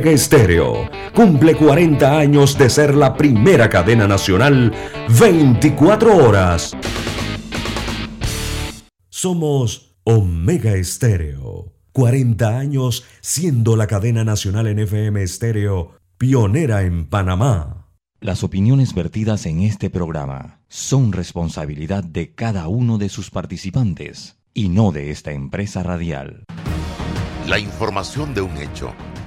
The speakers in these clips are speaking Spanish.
Estéreo cumple 40 años de ser la primera cadena nacional 24 horas. Somos Omega Estéreo. 40 años siendo la cadena nacional en FM Estéreo pionera en Panamá. Las opiniones vertidas en este programa son responsabilidad de cada uno de sus participantes y no de esta empresa radial. La información de un hecho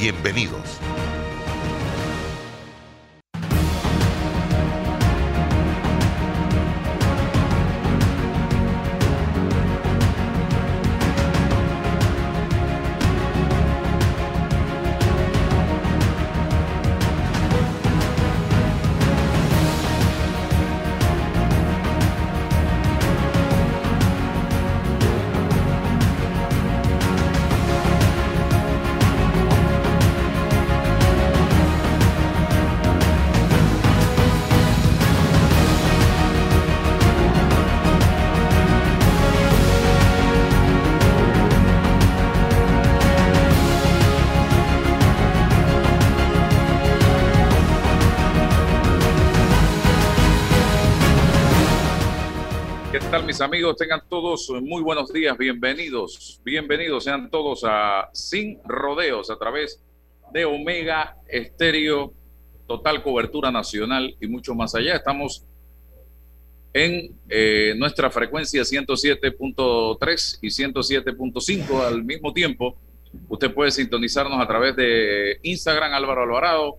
Bienvenidos. Amigos, tengan todos muy buenos días, bienvenidos, bienvenidos sean todos a Sin Rodeos a través de Omega Estéreo, total cobertura nacional y mucho más allá. Estamos en eh, nuestra frecuencia 107.3 y 107.5 al mismo tiempo. Usted puede sintonizarnos a través de Instagram Álvaro Alvarado,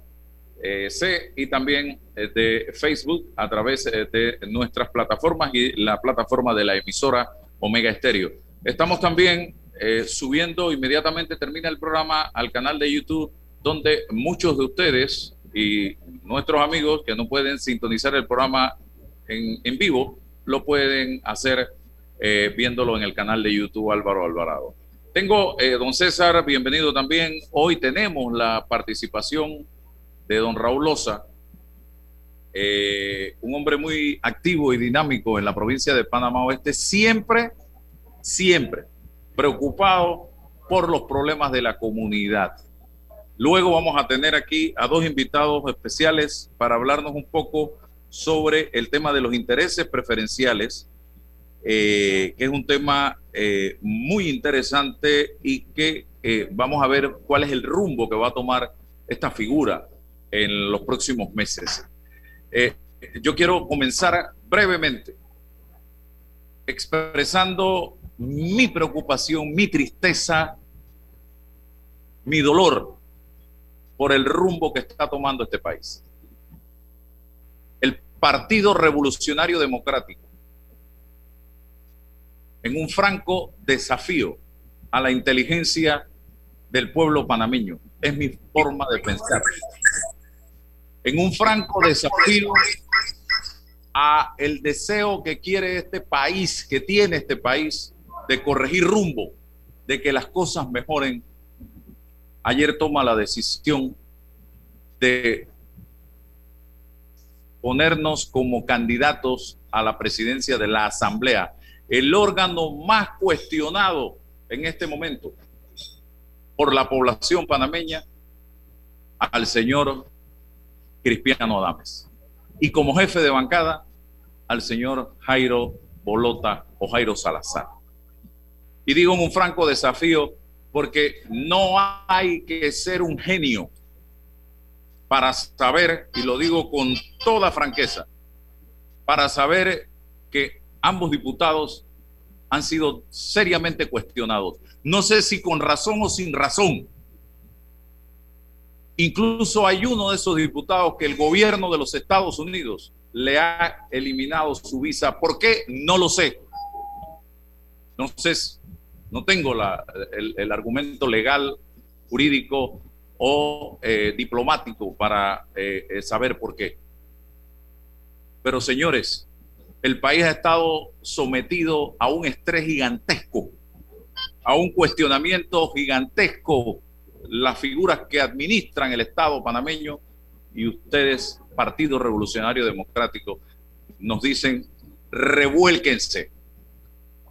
eh, C y también eh, de Facebook a través eh, de nuestras plataformas y la plataforma de la emisora Omega Estéreo. Estamos también subiendo inmediatamente termina el programa al canal de YouTube donde muchos de ustedes y nuestros amigos que no pueden sintonizar el programa en, en vivo lo pueden hacer viéndolo en el canal de YouTube Álvaro Alvarado. Tengo, don César, bienvenido también. Hoy tenemos la participación de don Raúl Loza, eh, un hombre muy activo y dinámico en la provincia de Panamá Oeste, siempre, siempre preocupado por los problemas de la comunidad. Luego vamos a tener aquí a dos invitados especiales para hablarnos un poco sobre el tema de los intereses preferenciales, eh, que es un tema eh, muy interesante y que vamos a ver cuál es el rumbo que va a tomar esta figura en los próximos meses. Eh, yo quiero comenzar brevemente expresando mi preocupación, mi tristeza, mi dolor por el rumbo que está tomando este país. El Partido Revolucionario Democrático, en un franco desafío a la inteligencia del pueblo panameño. Es mi forma de pensar en un franco desafío a el deseo que quiere este país, que tiene este país, de corregir rumbo, de que las cosas mejoren. Ayer toma la decisión de ponernos como candidatos a la presidencia de la Asamblea, el órgano más cuestionado en este momento por la población panameña, al señor Cristiano Adames. Y como jefe de bancada, al señor Jairo Bolota o Jairo Salazar. Y digo un franco desafío porque no hay que ser un genio para saber, y lo digo con toda franqueza, para saber que ambos diputados han sido seriamente cuestionados. No sé si con razón o sin razón, Incluso hay uno de esos diputados que el gobierno de los Estados Unidos le ha eliminado su visa. ¿Por qué? No lo sé. No sé, no tengo el, argumento legal, jurídico o eh, diplomático para eh, saber por qué. Pero señores, el país ha estado sometido a un estrés gigantesco, a un cuestionamiento gigantesco, las figuras que administran el Estado panameño y ustedes, Partido Revolucionario Democrático, nos dicen, revuélquense,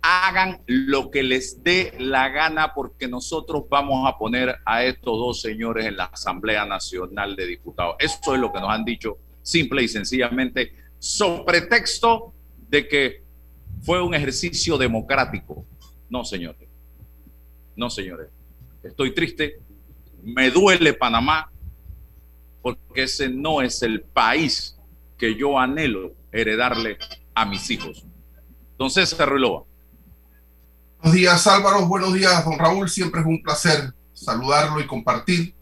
hagan lo que les dé la gana porque nosotros vamos a poner a estos dos señores en la Asamblea Nacional de Diputados. Eso es lo que nos han dicho simple y sencillamente, sobre pretexto de que fue un ejercicio democrático. No, señores. No, señores. Estoy triste. Me duele Panamá porque ese no es el país que yo anhelo heredarle a mis hijos. Entonces, Ruilova. Buenos días, Álvaro. Buenos días, don Raúl. Siempre es un placer saludarlo y compartir.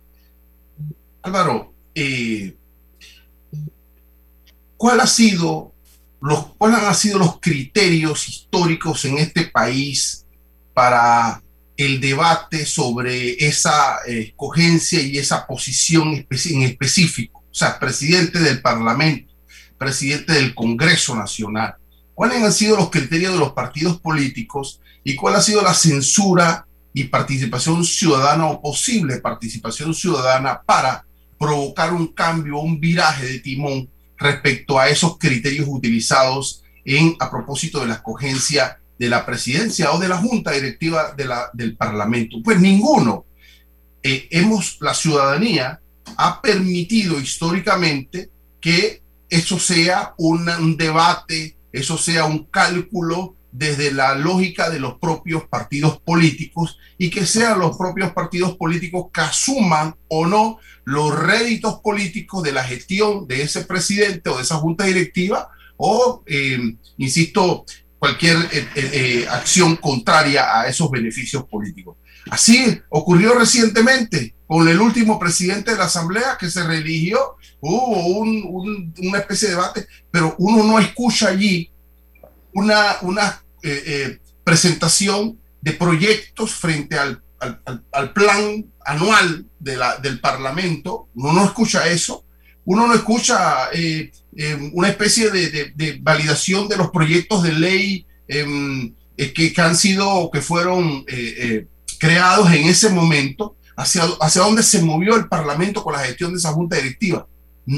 Álvaro, eh, ¿cuál ha sido los, ¿cuáles han sido los criterios históricos en este país para el debate sobre esa eh, escogencia y esa posición en específico? O sea, presidente del Parlamento, presidente del Congreso Nacional. ¿Cuáles han sido los criterios de los partidos políticos y cuál ha sido la censura y participación ciudadana o posible participación ciudadana para provocar un cambio, un viraje de timón respecto a esos criterios utilizados en, a propósito de la escogencia de la presidencia o de la junta directiva del Parlamento? Pues ninguno. Eh, hemos, la ciudadanía ha permitido históricamente que eso sea un debate, eso sea un cálculo desde la lógica de los propios partidos políticos y que sean los propios partidos políticos que asuman o no los réditos políticos de la gestión de ese presidente o de esa junta directiva o, eh, insisto, cualquier eh, eh, acción contraria a esos beneficios políticos. Así ocurrió recientemente con el último presidente de la Asamblea que se reeligió, hubo una especie de debate, pero uno no escucha allí una, una eh, eh, presentación de proyectos frente al, al, plan anual de la, del Parlamento. Uno no escucha eso. Uno no escucha eh, una especie de, de, validación de los proyectos de ley em, que, que, han sido o que fueron creados en ese momento, hacia, hacia dónde se movió el Parlamento con la gestión de esa junta directiva.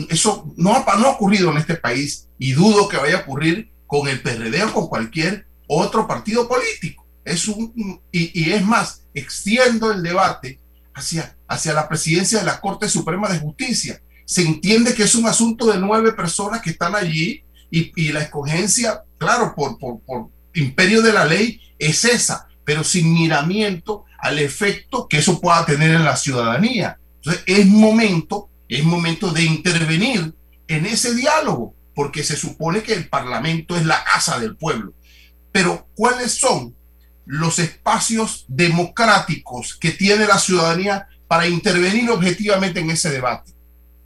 Eso no ha, no ha ocurrido en este país y dudo que vaya a ocurrir con el PRD o con cualquier otro partido político. Es un, y, es más, extiendo el debate hacia, hacia la presidencia de la Corte Suprema de Justicia. Se entiende que es un asunto de nueve personas que están allí y, la escogencia, claro, por, por, por imperio de la ley es esa, pero sin miramiento al efecto que eso pueda tener en la ciudadanía. Entonces, es momento, es momento de intervenir en ese diálogo, porque se supone que el Parlamento es la casa del pueblo pero ¿cuáles son los espacios democráticos que tiene la ciudadanía para intervenir objetivamente en ese debate?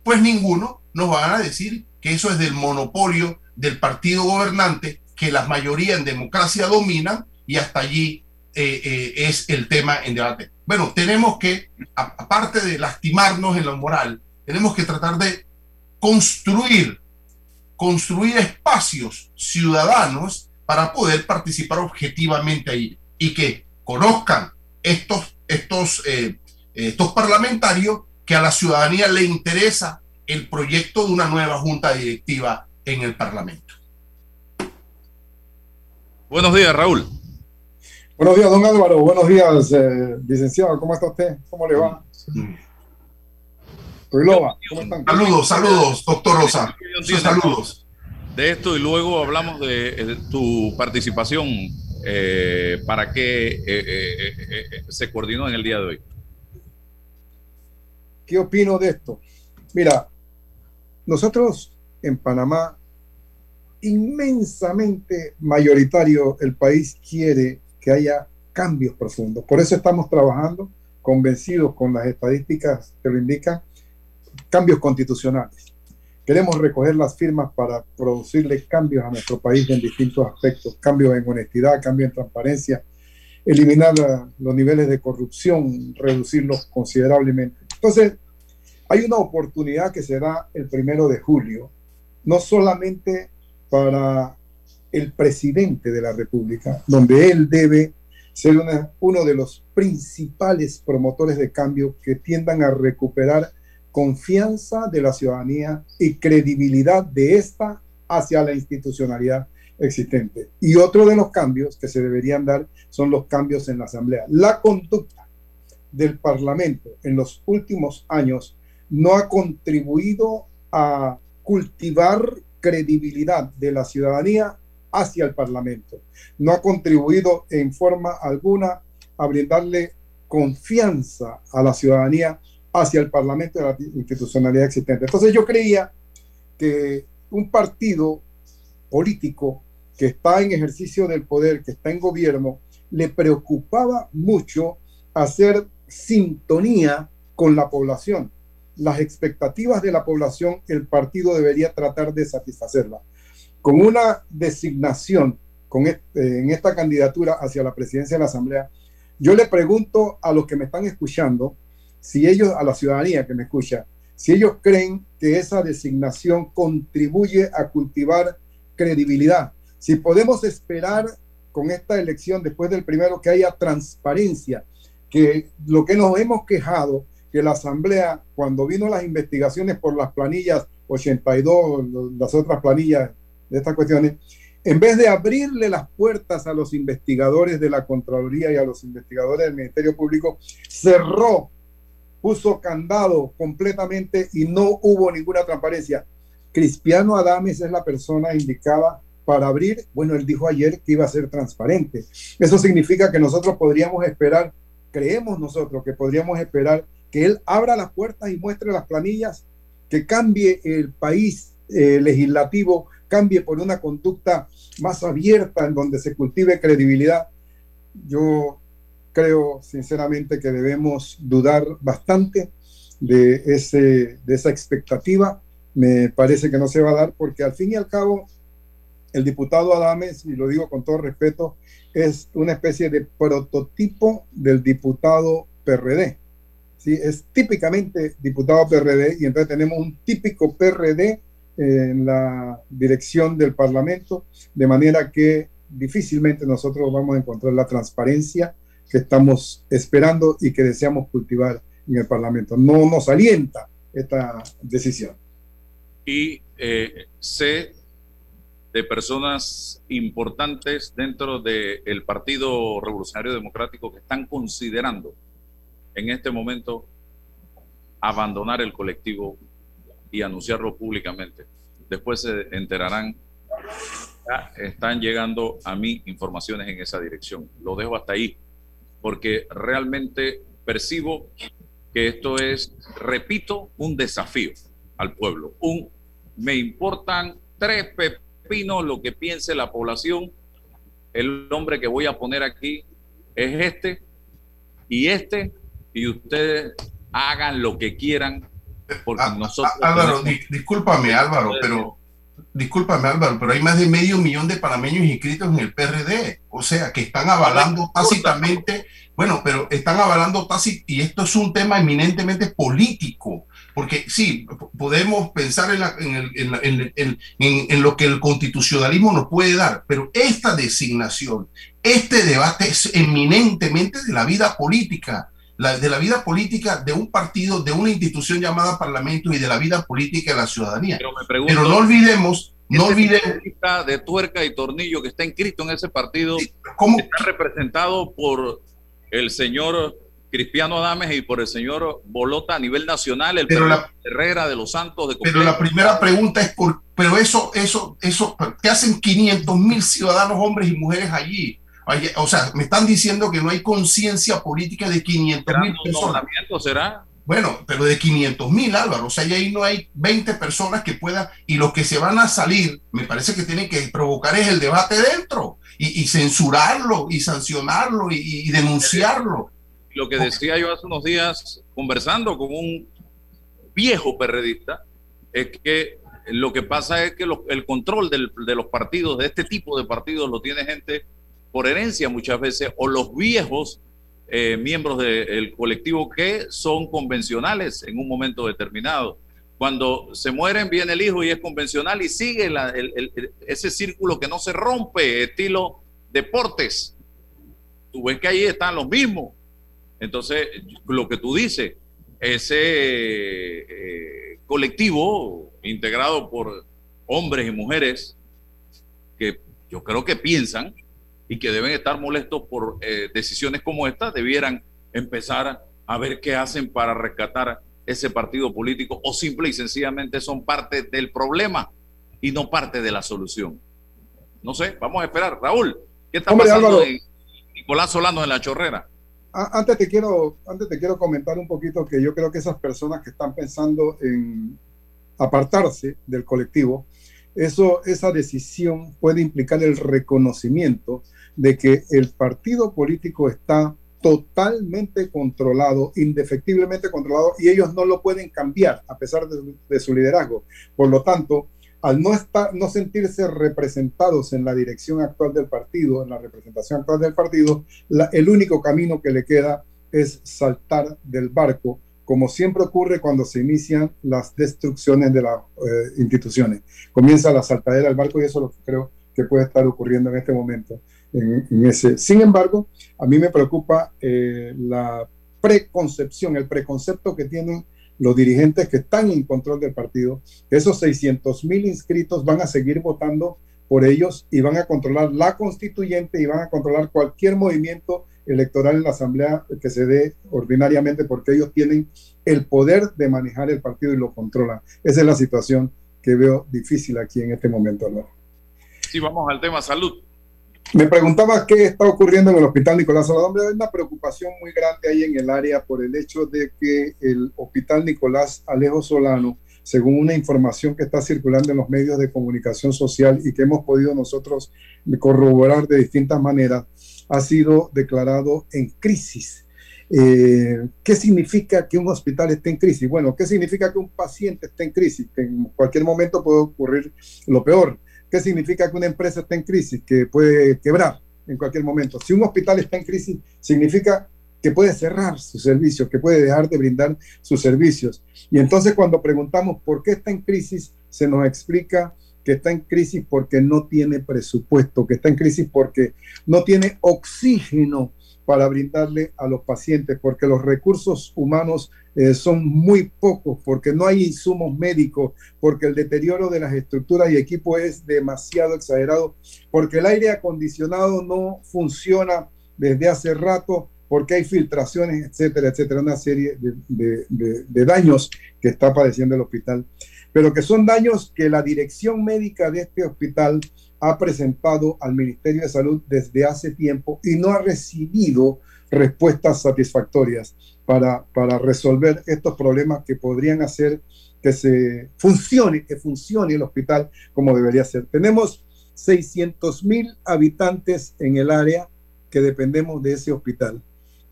Pues ninguno nos van a decir que eso es del monopolio del partido gobernante, que la mayoría en democracia dominan y hasta allí eh, eh, es el tema en debate. Bueno, tenemos que, aparte de lastimarnos en lo moral, tenemos que tratar de construir, construir espacios ciudadanos para poder participar objetivamente ahí y que conozcan estos, estos, eh, estos parlamentarios que a la ciudadanía le interesa el proyecto de una nueva junta directiva en el Parlamento. Buenos días, Raúl. Buenos días, don Álvaro. Buenos días, eh, licenciado. ¿Cómo está usted? ¿Cómo le va? Saludos, saludos, doctor Rosa. Saludos de esto y luego hablamos de, eh, tu participación eh, para qué eh, se coordinó en el día de hoy. ¿Qué opino de esto? Mira, nosotros en Panamá, inmensamente mayoritario, el país quiere que haya cambios profundos. Por eso estamos trabajando convencidos con las estadísticas que lo indican, cambios constitucionales Queremos recoger las firmas para producirle cambios a nuestro país en distintos aspectos, cambios en honestidad, cambios en transparencia, eliminar los niveles de corrupción, reducirlos considerablemente. Entonces, Hay una oportunidad que será el primero de julio, no solamente para el presidente de la República, donde él debe ser uno de los principales promotores de cambio que tiendan a recuperar confianza de la ciudadanía y credibilidad de esta hacia la institucionalidad existente. Y otro de los cambios que se deberían dar son los cambios en la Asamblea. La conducta del Parlamento en los últimos años no ha contribuido a cultivar credibilidad de la ciudadanía hacia el Parlamento. No ha contribuido en forma alguna a brindarle confianza a la ciudadanía hacia el Parlamento y la institucionalidad existente. Entonces yo creía que un partido político que está en ejercicio del poder, que está en gobierno, le preocupaba mucho hacer sintonía con la población. Las expectativas de la población, el partido debería tratar de satisfacerla. Con una designación con en esta candidatura hacia la presidencia de la Asamblea, yo le pregunto a los que me están escuchando, si ellos, a la ciudadanía que me escucha, si ellos creen que esa designación contribuye a cultivar credibilidad, si podemos esperar con esta elección, después del primero, que haya transparencia, que lo que nos hemos quejado, que la Asamblea, cuando vino las investigaciones por las planillas 82, las otras planillas de estas cuestiones, en vez de abrirle las puertas a los investigadores de la Contraloría y a los investigadores del Ministerio Público, cerró puso candado completamente y no hubo ninguna transparencia. Cristiano Adames es la persona indicada para abrir. Bueno, él dijo ayer que iba a ser transparente. Eso significa que nosotros podríamos esperar, creemos nosotros que podríamos esperar que él abra las puertas y muestre las planillas, que cambie el país eh, legislativo, cambie por una conducta más abierta en donde se cultive credibilidad. Yo creo sinceramente que debemos dudar bastante de, ese, de esa expectativa. Me parece que no se va a dar porque al fin y al cabo el diputado Adames, y lo digo con todo respeto, es una especie de prototipo del diputado PRD. ¿sí? Es típicamente diputado PRD y entonces tenemos un típico PRD en la dirección del Parlamento, de manera que difícilmente nosotros vamos a encontrar la transparencia que estamos esperando y que deseamos cultivar en el Parlamento. No nos alienta esta decisión. Y eh, sé de personas importantes dentro del Partido Revolucionario Democrático que están considerando en este momento abandonar el colectivo y anunciarlo públicamente. Después se enterarán. Están llegando a mí informaciones en esa dirección. Lo dejo hasta ahí porque realmente percibo que esto es, repito, un desafío al pueblo. Un, me importan tres pepinos lo que piense la población. El nombre que voy a poner aquí es este y este, y ustedes hagan lo que quieran, porque ah, nosotros... Ah, Álvaro, discúlpame Álvaro, pero discúlpame Álvaro, pero hay más de medio millón de panameños inscritos en el PRD, o sea, que están avalando tácitamente, bueno, pero están avalando tácitamente, y esto es un tema eminentemente político, porque sí, podemos pensar en, lo que el constitucionalismo nos puede dar, pero esta designación, este debate es eminentemente de la vida política de la vida política de un partido, de una institución llamada Parlamento y de la vida política de la ciudadanía. Pero, no olvidemos, no olvidemos. de tuerca y tornillo que está inscrito en ese partido ¿cómo? está representado por el señor Cristiano Adames y por el señor Bolota a nivel nacional, el pero Herrera de los Santos de Pero la primera pregunta es por, pero eso, eso, eso, ¿qué hacen 500 mil ciudadanos, hombres y mujeres allí? o sea, me están diciendo que no hay conciencia política de 500 mil personas. será? Bueno, pero de 500 mil, Álvaro. O sea, y ahí no hay 20 personas que puedan. Y los que se van a salir, me parece que tienen que provocar es el debate dentro y, censurarlo y sancionarlo y, denunciarlo. Lo que decía yo hace unos días, conversando con un viejo perredista, es que lo que pasa es que el control de los partidos, de este tipo de partidos, lo tiene gente por herencia muchas veces, o los viejos eh, miembros del colectivo que son convencionales en un momento determinado. Cuando se mueren, viene el hijo y es convencional y sigue ese círculo que no se rompe, estilo deportes. Tú ves que ahí están los mismos. Entonces, lo que tú dices, ese eh, colectivo integrado por hombres y mujeres que yo creo que piensan y que deben estar molestos por eh, decisiones como esta, debieran empezar a ver qué hacen para rescatar ese partido político o simple y sencillamente son parte del problema y no parte de la solución. No sé, vamos a esperar. Raúl, ¿qué está pasando Nicolás Solano en la chorrera? Antes te, quiero, antes te quiero comentar un poquito que yo creo que esas personas que están pensando en apartarse del colectivo, eso, esa decisión puede implicar el reconocimiento de que el partido político está totalmente controlado, indefectiblemente controlado, y ellos no lo pueden cambiar a pesar de, su liderazgo. Por lo tanto, al no, estar, no sentirse representados en la dirección actual del partido, en la representación actual del partido, el único camino que le queda es saltar del barco, como siempre ocurre cuando se inician las destrucciones de las eh, instituciones. Comienza la saltadera del barco y eso es lo que creo que puede estar ocurriendo en este momento en, ese. Sin embargo, a mí me preocupa eh, la preconcepción, el preconcepto que tienen los dirigentes que están en control del partido. Esos 600 mil inscritos van a seguir votando por ellos y van a controlar la constituyente y van a controlar cualquier movimiento electoral en la asamblea que se dé ordinariamente porque ellos tienen el poder de manejar el partido y lo controlan. Esa es la situación que veo difícil aquí en este momento, Sí, vamos al tema salud. Me preguntaba qué está ocurriendo en el Hospital Nicolás Solano. Hay una preocupación muy grande ahí en el área por el hecho de que el Hospital Nicolás Alejo Solano, según una información que está circulando en los medios de comunicación social y que hemos podido nosotros corroborar de distintas maneras, ha sido declarado en crisis. Eh, ¿Qué significa que un hospital esté en crisis? Bueno, ¿qué significa que un paciente esté en crisis? Que en cualquier momento puede ocurrir lo peor ¿Qué significa que una empresa está en crisis? Que puede quebrar en cualquier momento. Si un hospital está en crisis, significa que puede cerrar sus servicios, que puede dejar de brindar sus servicios. Y entonces cuando preguntamos por qué está en crisis, se nos explica que está en crisis porque no tiene presupuesto, que está en crisis porque no tiene oxígeno para brindarle a los pacientes, porque los recursos humanos eh, son muy pocos, porque no hay insumos médicos, porque el deterioro de las estructuras y equipos es demasiado exagerado, porque el aire acondicionado no funciona desde hace rato, porque hay filtraciones, etcétera, etcétera, una serie de, de daños que está padeciendo el hospital, pero que son daños que la dirección médica de este hospital ha presentado al Ministerio de Salud desde hace tiempo y no ha recibido respuestas satisfactorias para, para resolver estos problemas que podrían hacer que se funcione, que funcione el hospital como debería ser. Tenemos 600 mil habitantes en el área que dependemos de ese hospital,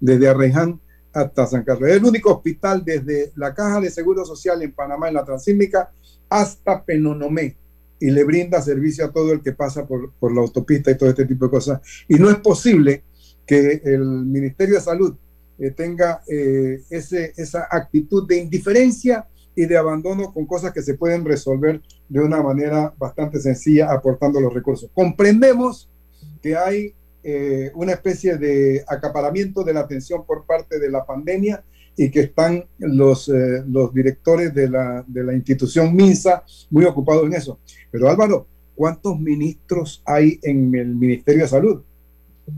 desde Arreján hasta San Carlos. Es el único hospital desde la Caja de Seguro Social en Panamá, en la Transísmica, hasta Penonomé, y le brinda servicio a todo el que pasa por, por, la autopista y todo este tipo de cosas. Y no es posible que el Ministerio de Salud eh, tenga eh, ese, esa actitud de indiferencia y de abandono con cosas que se pueden resolver de una manera bastante sencilla aportando los recursos. Comprendemos que hay eh, una especie de acaparamiento de la atención por parte de la pandemia y que están los, eh, los directores de la, de la institución MINSA muy ocupados en eso. Pero Álvaro, ¿cuántos ministros hay en el Ministerio de Salud?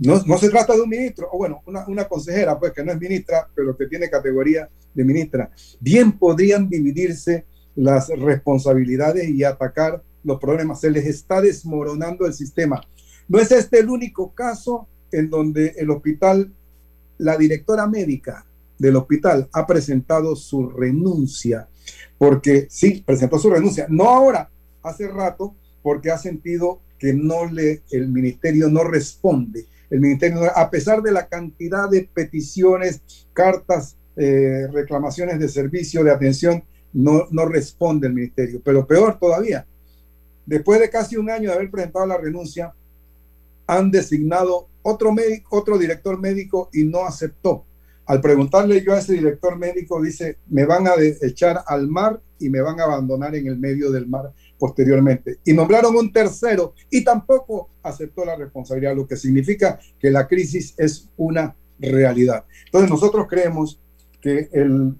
No, no se trata de un ministro, o bueno, una, una, consejera, pues que no es ministra, pero que tiene categoría de ministra. Bien podrían dividirse las responsabilidades y atacar los problemas. Se les está desmoronando el sistema. No es este el único caso en donde el hospital, la directora médica del hospital ha presentado su renuncia, porque sí, presentó su renuncia, no ahora, hace rato, porque ha sentido que no le, el ministerio no responde. El ministerio, a pesar de la cantidad de peticiones, cartas, eh, reclamaciones de servicio, de atención, no, no responde el ministerio. Pero peor todavía, después de casi un año de haber presentado la renuncia, han designado otro, médico, otro director médico y no aceptó. Al preguntarle yo a ese director médico, dice, me van a echar al mar y me van a abandonar en el medio del mar posteriormente. Y nombraron un tercero y tampoco aceptó la responsabilidad, lo que significa que la crisis es una realidad. Entonces nosotros creemos que el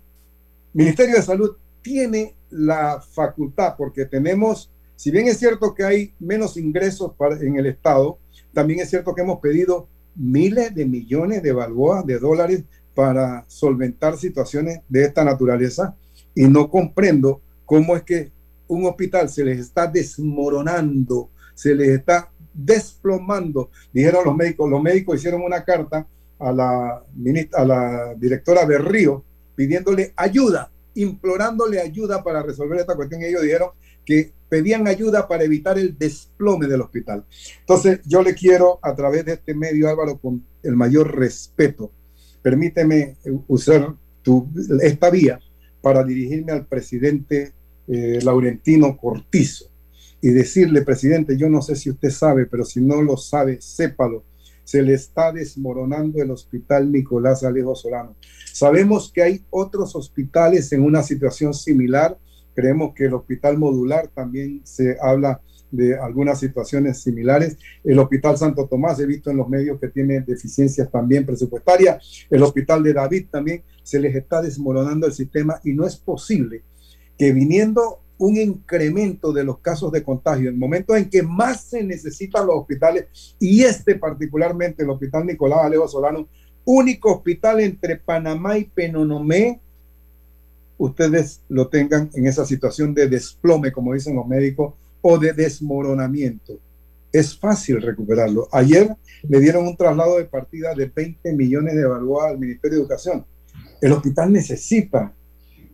Ministerio de Salud tiene la facultad, porque tenemos, si bien es cierto que hay menos ingresos en el Estado, también es cierto que hemos pedido miles de millones de balboas de dólares para solventar situaciones de esta naturaleza y no comprendo cómo es que un hospital se les está desmoronando, se les está desplomando. Dijeron los médicos, los médicos hicieron una carta a la, a la directora Berrío pidiéndole ayuda, implorándole ayuda para resolver esta cuestión. Y ellos dijeron que pedían ayuda para evitar el desplome del hospital. Entonces, yo le quiero, a través de este medio, Álvaro, con el mayor respeto, permíteme usar tu, esta vía para dirigirme al presidente eh, Laurentino Cortizo y decirle, presidente, yo no sé si usted sabe, pero si no lo sabe, sépalo, se le está desmoronando el hospital Nicolás Alejo Solano. Sabemos que hay otros hospitales en una situación similar. Creemos que el hospital modular también se habla de algunas situaciones similares. El Hospital Santo Tomás, he visto en los medios que tiene deficiencias también presupuestarias. El Hospital de David también se les está desmoronando el sistema y no es posible que viniendo un incremento de los casos de contagio en momentos en que más se necesitan los hospitales y este particularmente el Hospital Nicolás Alejo Solano, único hospital entre Panamá y Penonomé, ustedes lo tengan en esa situación de desplome, como dicen los médicos, o de desmoronamiento. Es fácil recuperarlo. Ayer le dieron un traslado de partida de 20 millones de balboas al Ministerio de Educación. El hospital necesita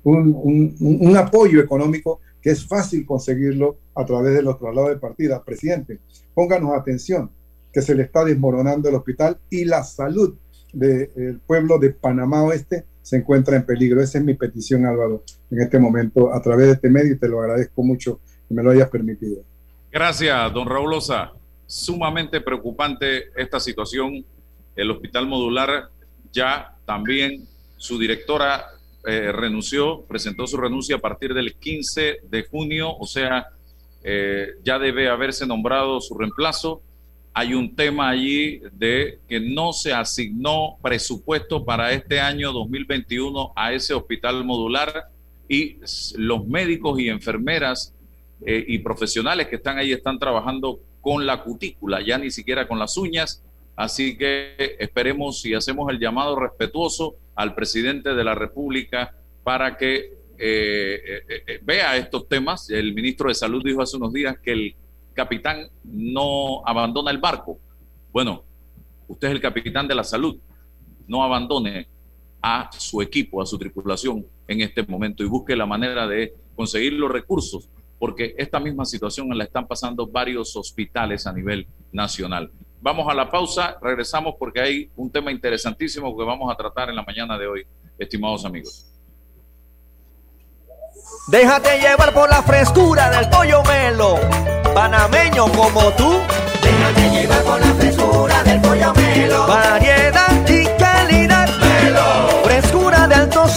un, un, apoyo económico que es fácil conseguirlo a través de los traslados de partida. Presidente, pónganos atención, que se le está desmoronando el hospital y la salud del pueblo de Panamá Oeste se encuentra en peligro. Esa es mi petición, Álvaro, en este momento, a través de este medio, y te lo agradezco mucho me lo hayas permitido. Gracias, don Raúl Osa. Sumamente preocupante esta situación. El hospital modular ya también su directora eh, renunció, presentó su renuncia a partir del 15 de junio, o sea, eh, ya debe haberse nombrado su reemplazo. Hay un tema allí de que no se asignó presupuesto para este año 2021 a ese hospital modular y los médicos y enfermeras eh, y profesionales que están ahí están trabajando con la cutícula, ya ni siquiera con las uñas. Así que esperemos y hacemos el llamado respetuoso al presidente de la República para que eh, eh, vea estos temas. El ministro de Salud dijo hace unos días que el capitán no abandona el barco. Bueno, usted es el capitán de la salud. No abandone a su equipo, a su tripulación en este momento y busque la manera de conseguir los recursos porque esta misma situación la están pasando varios hospitales a nivel nacional. Vamos a la pausa, regresamos porque hay un tema interesantísimo que vamos a tratar en la mañana de hoy, estimados amigos. Déjate llevar por la frescura del pollo melo, panameño como tú. Déjate llevar por la frescura del pollo melo. Variedad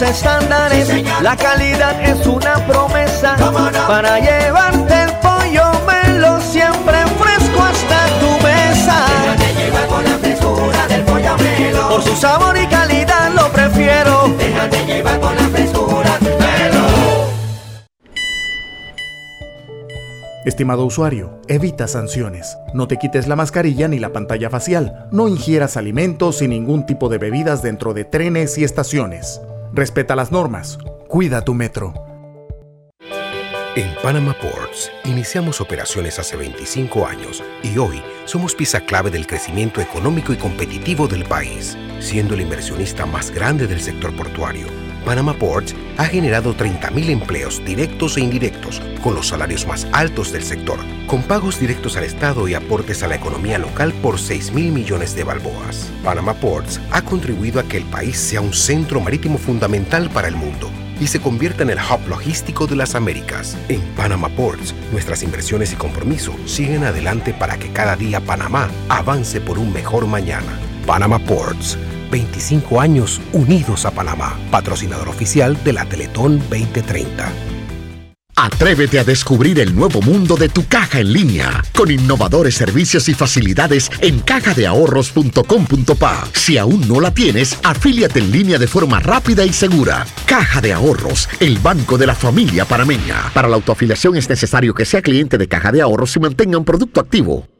Estándares. la calidad es una promesa para llevarte el pollo melo siempre fresco hasta tu mesa. Déjate llevar por la frescura del pollo melo. Por su sabor y calidad lo prefiero. Déjate llevar por la frescura melo. Estimado usuario, evita sanciones. No te quites la mascarilla ni la pantalla facial. No ingieras alimentos y ningún tipo de bebidas dentro de trenes y estaciones. Respeta las normas. Cuida tu metro. En Panama Ports iniciamos operaciones hace 25 años y hoy somos pieza clave del crecimiento económico y competitivo del país, siendo el inversionista más grande del sector portuario. Panama Ports ha generado 30.000 empleos directos e indirectos con los salarios más altos del sector, con pagos directos al Estado y aportes a la economía local por 6 mil millones de balboas. Panama Ports ha contribuido a que el país sea un centro marítimo fundamental para el mundo y se convierta en el hub logístico de las Américas. En Panama Ports, nuestras inversiones y compromiso siguen adelante para que cada día Panamá avance por un mejor mañana. Panama Ports, 25 años unidos a Panamá, patrocinador oficial de la Teletón 2030. Atrévete a descubrir el nuevo mundo de tu caja en línea con innovadores servicios y facilidades en cajadeahorros.com.pa. Si aún no la tienes, afíliate en línea de forma rápida y segura. Caja de Ahorros, el banco de la familia panameña. Para la autoafiliación es necesario que sea cliente de Caja de Ahorros y mantenga un producto activo.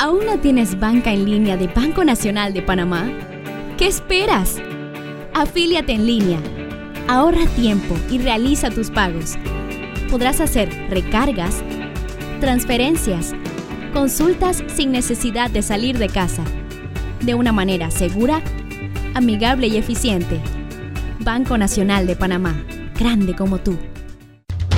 ¿Aún no tienes banca en línea de Banco Nacional de Panamá? ¿Qué esperas? Afíliate en línea. Ahorra tiempo y realiza tus pagos. Podrás hacer recargas, transferencias, consultas sin necesidad de salir de casa. De una manera segura, amigable y eficiente. Banco Nacional de Panamá. Grande como tú.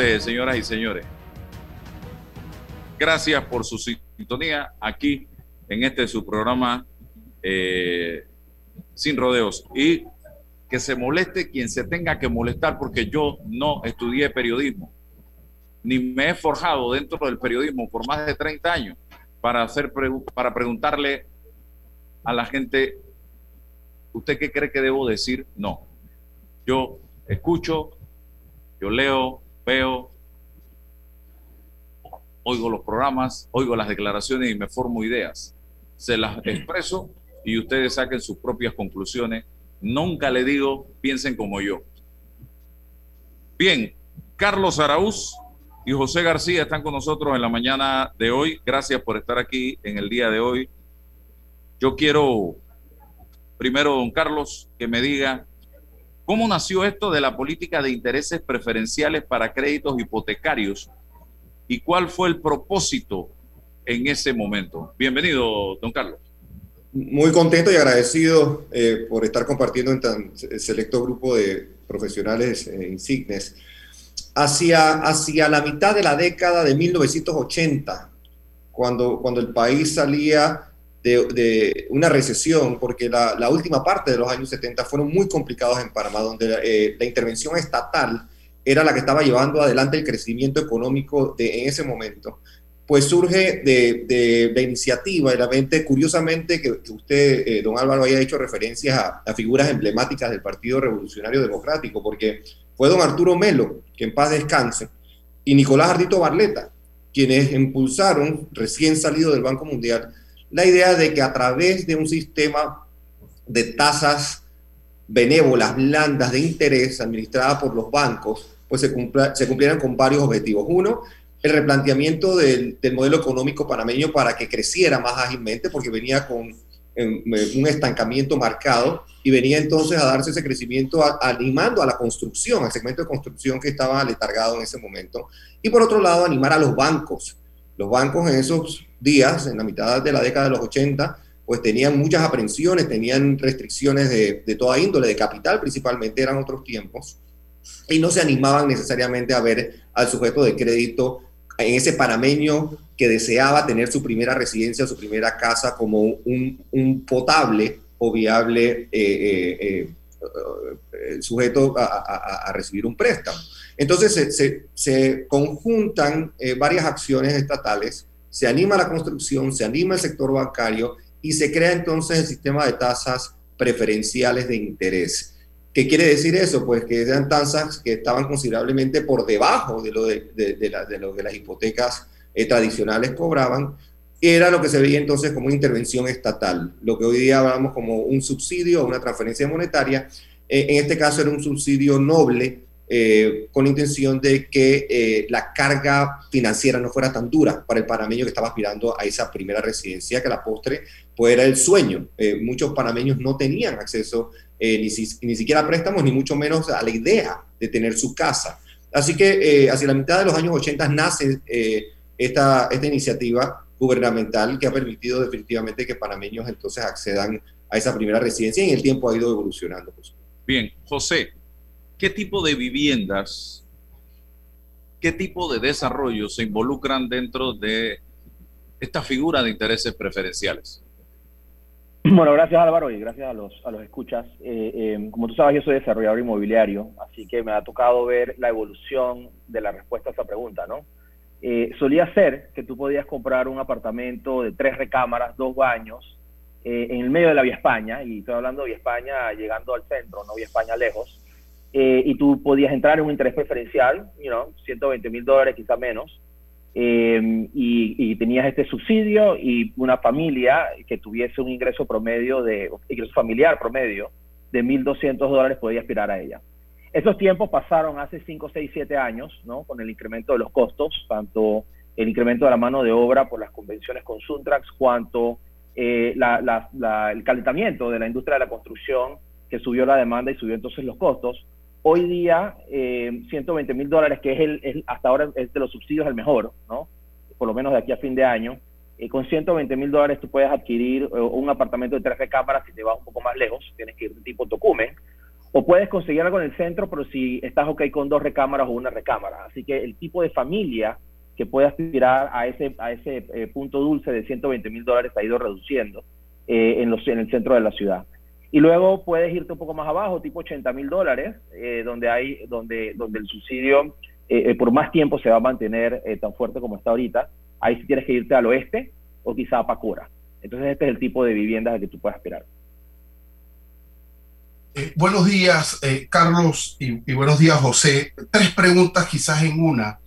Señoras y señores. Gracias por su sintonía aquí en este su programa eh, Sin Rodeos. Y que se moleste quien se tenga que molestar, porque yo no estudié periodismo, ni me he forjado dentro del periodismo por más de 30 años para, hacer para preguntarle a la gente, ¿usted qué cree que debo decir? No. Yo escucho, yo leo, veo, oigo los programas, oigo las declaraciones y me formo ideas. Se las expreso y ustedes saquen sus propias conclusiones. Nunca le digo, piensen como yo. Bien, Carlos Araúz y José García están con nosotros en la mañana de hoy. Gracias por estar aquí en el día de hoy. Yo quiero, primero, don Carlos, que me diga cómo nació esto de la política de intereses preferenciales para créditos hipotecarios y cuál fue el propósito en ese momento. Bienvenido, don Carlos. Muy contento y agradecido eh, por estar compartiendo en tan selecto grupo de profesionales eh, insignes. Hacia, hacia la mitad de la década de 1980, cuando, cuando el país salía de, una recesión, porque la, última parte de los años 70 fueron muy complicados en Panamá, donde eh, la intervención estatal era la que estaba llevando adelante el crecimiento económico de, en ese momento. Pues surge de, de, la iniciativa y la mente, curiosamente, que, que usted, eh, don Álvaro, haya hecho referencias a, a, figuras emblemáticas del Partido Revolucionario Democrático, porque fue don Arturo Melo, que en paz descanse, y Nicolás Ardito Barleta, quienes impulsaron, recién salido del Banco Mundial, la idea de que a través de un sistema de tasas benévolas, blandas, de interés, administrada por los bancos, pues se, cumpla, se cumplieran con varios objetivos. Uno, el replanteamiento del, del, modelo económico panameño para que creciera más ágilmente, porque venía con eh, un estancamiento marcado. y venía entonces a darse ese crecimiento animando a la construcción, al segmento de construcción que estaba letargado en ese momento. Y por otro lado, animar a los bancos. Los bancos en esos días, en la mitad de la década de los 80, pues tenían muchas aprensiones, tenían restricciones de, de toda índole, de capital principalmente, eran otros tiempos, y no se animaban necesariamente a ver al sujeto de crédito en ese panameño que deseaba tener su primera residencia, su primera casa como un, un potable o viable eh, eh, eh, sujeto a, recibir un préstamo. Entonces se, se, conjuntan varias acciones estatales, se anima la construcción, se anima el sector bancario y se crea entonces el sistema de tasas preferenciales de interés. ¿Qué quiere decir eso? Pues que eran tasas que estaban considerablemente por debajo de lo, de, de, lo que las hipotecas tradicionales cobraban, era lo que se veía entonces como una intervención estatal, lo que hoy día hablamos como un subsidio o una transferencia monetaria. Eh, en este caso era un subsidio noble eh, con intención de que eh, la carga financiera no fuera tan dura para el panameño que estaba aspirando a esa primera residencia, que la postre pues era el sueño. muchos panameños no tenían acceso ni, ni, siquiera a préstamos, ni mucho menos a la idea de tener su casa. Así que hacia la mitad de los años 80 nace esta, esta iniciativa gubernamental que ha permitido definitivamente que panameños entonces accedan a esa primera residencia y en el tiempo ha ido evolucionando. Bien, José, ¿qué tipo de viviendas, qué tipo de desarrollo se involucran dentro de esta figura de intereses preferenciales? Bueno, gracias Álvaro y gracias a los, a los escuchas. Eh, eh, como tú sabes, yo soy desarrollador inmobiliario, así que me ha tocado ver la evolución de la respuesta a esa pregunta, ¿no? Eh, solía ser que tú podías comprar un apartamento de tres recámaras, dos baños, en el medio de la Vía España, y estoy hablando de Vía España llegando al centro, no Vía España lejos, eh, y tú podías entrar en un interés preferencial, you know, 120 mil dólares, quizá menos, y, y, tenías este subsidio y una familia que tuviese un ingreso promedio de, ingreso familiar promedio de 1.200 dólares podía aspirar a ella. Esos tiempos pasaron hace 5, 6, 7 años, ¿no? Con el incremento de los costos, tanto el incremento de la mano de obra por las convenciones con Suntrax, cuanto eh, el calentamiento de la industria de la construcción, que subió la demanda y subió entonces los costos. Hoy día, 120 eh, mil dólares, que es el, hasta ahora es de los subsidios el mejor, ¿no? Por lo menos de aquí a fin de año. Eh, con 120 mil dólares tú puedes adquirir un apartamento de tres recámaras si te vas un poco más lejos, tienes que ir de tipo Tocumen, o puedes conseguir algo en el centro, pero si estás ok con dos recámaras o una recámara. Así que el tipo de familia que puede aspirar a ese, a ese eh, punto dulce de 120 mil dólares ha ido reduciendo eh, en, los, en el centro de la ciudad. Y luego puedes irte un poco más abajo, tipo 80 mil dólares, eh, donde, hay, donde, donde el subsidio por más tiempo se va a mantener tan fuerte como está ahorita. Ahí sí tienes que irte al oeste o quizá a Pacura. Entonces este es el tipo de viviendas al que tú puedes aspirar. Eh, buenos días, eh, Carlos, y, buenos días, José. Tres preguntas quizás en una.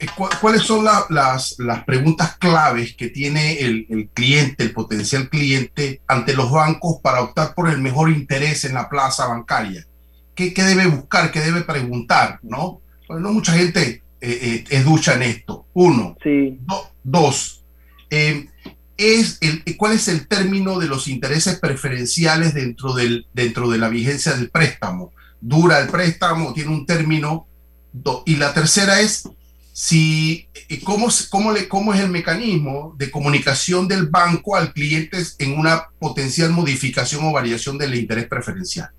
Eh, ¿Cuáles son las, las, preguntas claves que tiene el, cliente, el potencial cliente, ante los bancos para optar por el mejor interés en la plaza bancaria? ¿Qué, debe buscar? ¿Qué debe preguntar? ¿No? no mucha gente es ducha en esto. Uno. Sí. dos es el, ¿cuál es el término de los intereses preferenciales dentro, del, dentro de la vigencia del préstamo? ¿Dura el préstamo? ¿Tiene un término? Y la tercera es si, eh, ¿cómo, cómo, le, ¿cómo es el mecanismo de comunicación del banco al cliente en una potencial modificación o variación del interés preferencial?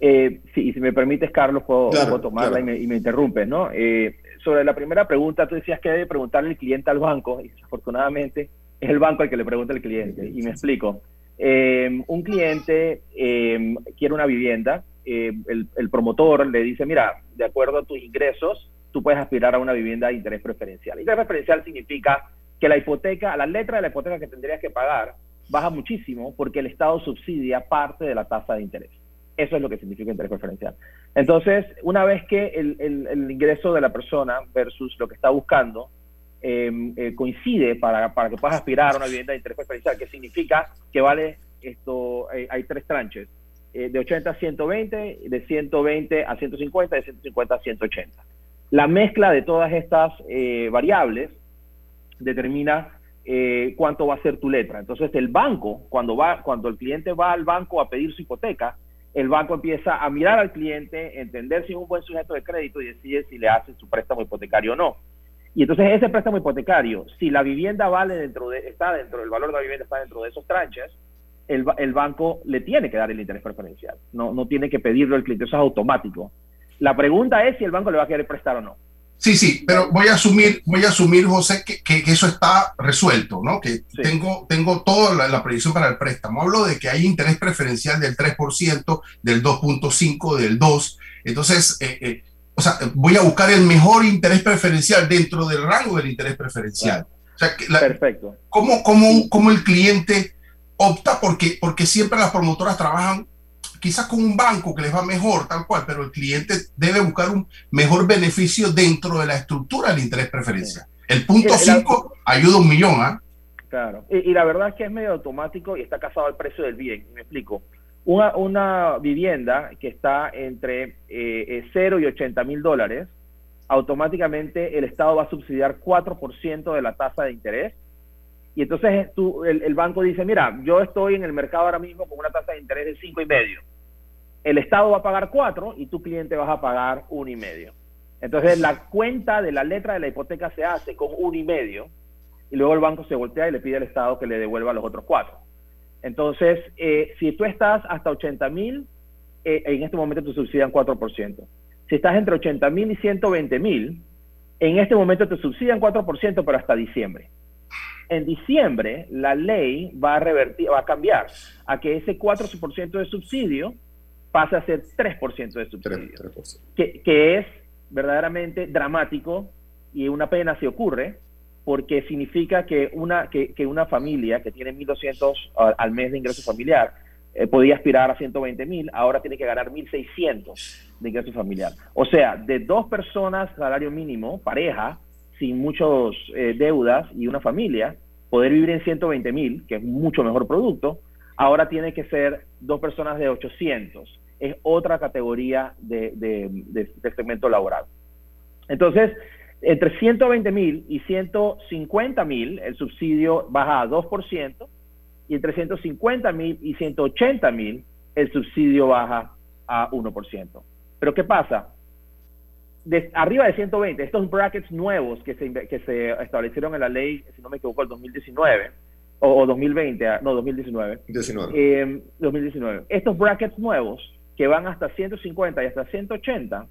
Eh, sí, si me permites, Carlos, puedo, tomarla y, me, y, me, interrumpes, ¿no? Eh, sobre la primera pregunta, tú decías que debe preguntarle el cliente al banco, y desafortunadamente es el banco el que le pregunta al cliente. Y me explico. Eh, un cliente quiere una vivienda, el, promotor le dice, mira, de acuerdo a tus ingresos, tú puedes aspirar a una vivienda de interés preferencial. Interés preferencial significa que la hipoteca, la letra de la hipoteca que tendrías que pagar baja muchísimo porque el Estado subsidia parte de la tasa de interés. Eso es lo que significa interés preferencial. Entonces, una vez que el, ingreso de la persona versus lo que está buscando Em, eh, coincide para, para, que puedas aspirar a una vivienda de interés preferencial, que significa que vale esto, eh, hay tres tranches, eh, de 80 a 120, de 120 a 150, de 150 a 180. La mezcla de todas estas variables determina eh, cuánto va a ser tu letra. Entonces el banco, cuando, va, cuando el cliente va al banco a pedir su hipoteca, el banco empieza a mirar al cliente, entender si es un buen sujeto de crédito y decide si le hace su préstamo hipotecario o no. Y entonces ese préstamo hipotecario, si la vivienda vale dentro de, está dentro, el valor de la vivienda está dentro de esos tranches, el, el banco le tiene que dar el interés preferencial. No, no tiene que pedirlo al cliente, eso es automático. La pregunta es si el banco le va a querer prestar o no. Sí, sí, pero voy a asumir, voy a asumir, José, que, que, eso está resuelto, ¿no? Que tengo, tengo toda la, la, previsión para el préstamo. Hablo de que hay interés preferencial del 3%, del 2.5%, del 2%. Entonces, eh, eh, o sea, voy a buscar el mejor interés preferencial dentro del rango del interés preferencial. O sea, que Perfecto. ¿cómo, cómo, ¿Cómo el cliente opta? Porque, porque siempre las promotoras trabajan quizás con un banco que les va mejor, tal cual, pero el cliente debe buscar un mejor beneficio dentro de la estructura del interés preferencial. El punto 5 ayuda un millón, ¿ah? Claro, y, la verdad es que es medio automático y está casado al precio del bien, me explico. Una, una vivienda que está entre eh, 0 y 80 mil dólares, automáticamente el Estado va a subsidiar 4% de la tasa de interés y entonces tú, el, el, banco dice, mira, yo estoy en el mercado ahora mismo con una tasa de interés de cinco y medio el Estado va a pagar cuatro y tu cliente vas a pagar uno y medio. Entonces la cuenta de la letra de la hipoteca se hace con uno y medio y luego el banco se voltea y le pide al Estado que le devuelva los otros cuatro. Entonces, eh, si tú estás hasta 80 mil, eh, en este momento te subsidian 4%. Si estás entre 80 mil y 120 mil, en este momento te subsidian 4%, pero hasta diciembre. En diciembre, la ley va a revertir, va a cambiar a que ese 4% de subsidio pasa a ser 3% de subsidio, Que, que, es verdaderamente dramático y una pena si ocurre, porque significa que una, que, que una familia que tiene 1.200 al mes de ingreso familiar eh, podía aspirar a 120.000, ahora tiene que ganar 1.600 de ingreso familiar. O sea, de dos personas, salario mínimo, pareja, sin muchos eh, deudas y una familia, poder vivir en 120.000, que es mucho mejor producto, ahora tiene que ser dos personas de 800 es otra categoría de, de, segmento laboral. Entonces, entre 120 mil y 150 mil, el subsidio baja a 2%, y entre 150 mil y 180 mil, el subsidio baja a 1%. Pero ¿qué pasa? De, arriba de 120, estos brackets nuevos que se, que se establecieron en la ley, si no me equivoco, el 2019, o, 2020, no, 2019. 19. 2019. Estos brackets nuevos que van hasta 150 y hasta 180,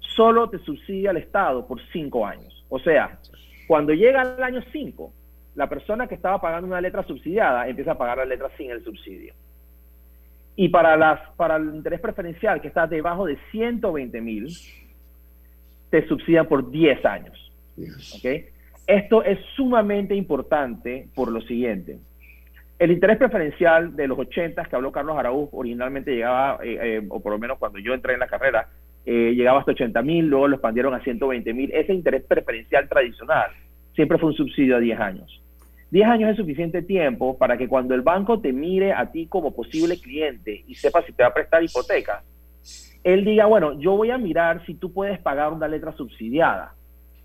solo te subsidia el Estado por cinco años. O sea, cuando llega el año 5, la persona que estaba pagando una letra subsidiada empieza a pagar la letra sin el subsidio. Y para, las, para el interés preferencial que está debajo de 120 mil, te subsidian por 10 años. Esto es sumamente importante por lo siguiente. El interés preferencial de los 80 que habló Carlos Araúz originalmente llegaba, eh, eh, o por lo menos cuando yo entré en la carrera, eh, llegaba hasta 80 mil, luego lo expandieron a 120 mil. Ese interés preferencial tradicional siempre fue un subsidio a 10 años. 10 años es suficiente tiempo para que cuando el banco te mire a ti como posible cliente y sepa si te va a prestar hipoteca, él diga, bueno, yo voy a mirar si tú puedes pagar una letra subsidiada.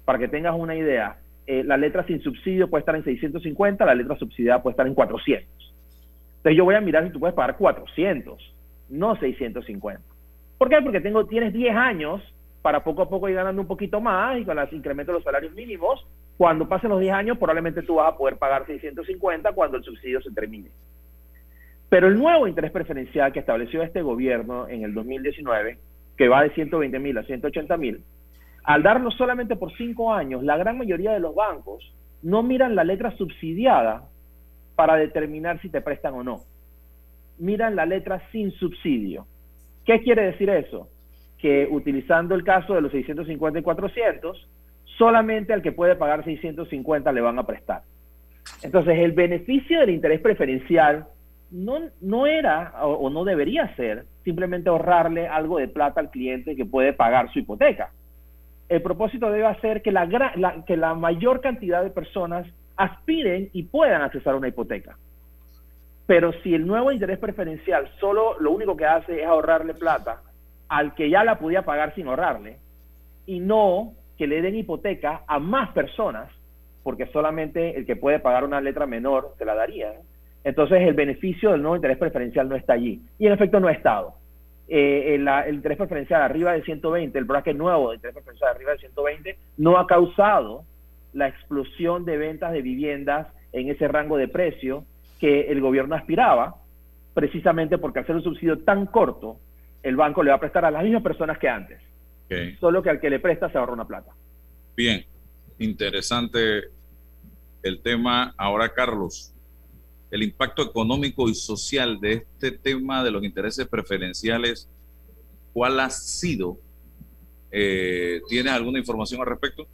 Para que tengas una idea, eh, la letra sin subsidio puede estar en 650, la letra subsidiada puede estar en 400. Entonces yo voy a mirar si tú puedes pagar 400, no 650. ¿Por qué? Porque tengo, tienes 10 años para poco a poco ir ganando un poquito más y con los incrementos de los salarios mínimos. Cuando pasen los 10 años, probablemente tú vas a poder pagar 650 cuando el subsidio se termine. Pero el nuevo interés preferencial que estableció este gobierno en el 2019, que va de 120 mil a 180 mil, al darlo solamente por cinco años, la gran mayoría de los bancos no miran la letra subsidiada para determinar si te prestan o no. Miran la letra sin subsidio. ¿Qué quiere decir eso? Que utilizando el caso de los 650 y 400, solamente al que puede pagar 650 le van a prestar. Entonces, el beneficio del interés preferencial no, no era o, o, no debería ser simplemente ahorrarle algo de plata al cliente que puede pagar su hipoteca el propósito debe ser que la, que la mayor cantidad de personas aspiren y puedan accesar a una hipoteca. Pero si el nuevo interés preferencial solo lo único que hace es ahorrarle plata al que ya la podía pagar sin ahorrarle, y no que le den hipoteca a más personas, porque solamente el que puede pagar una letra menor se la daría. Entonces el beneficio del nuevo interés preferencial no está allí. Y en efecto no ha estado. Eh, el, el, interés preferencial arriba de 120, el bracket nuevo de interés preferencial arriba de 120, no ha causado la explosión de ventas de viviendas en ese rango de precio que el gobierno aspiraba, precisamente porque al ser un subsidio tan corto, el banco le va a prestar a las mismas personas que antes. Solo que al que le presta se ahorra una plata. Bien, interesante el tema. Ahora, Carlos, el impacto económico y social de este tema de los intereses preferenciales, ¿cuál ha sido? Eh, ¿Tienes alguna información al respecto?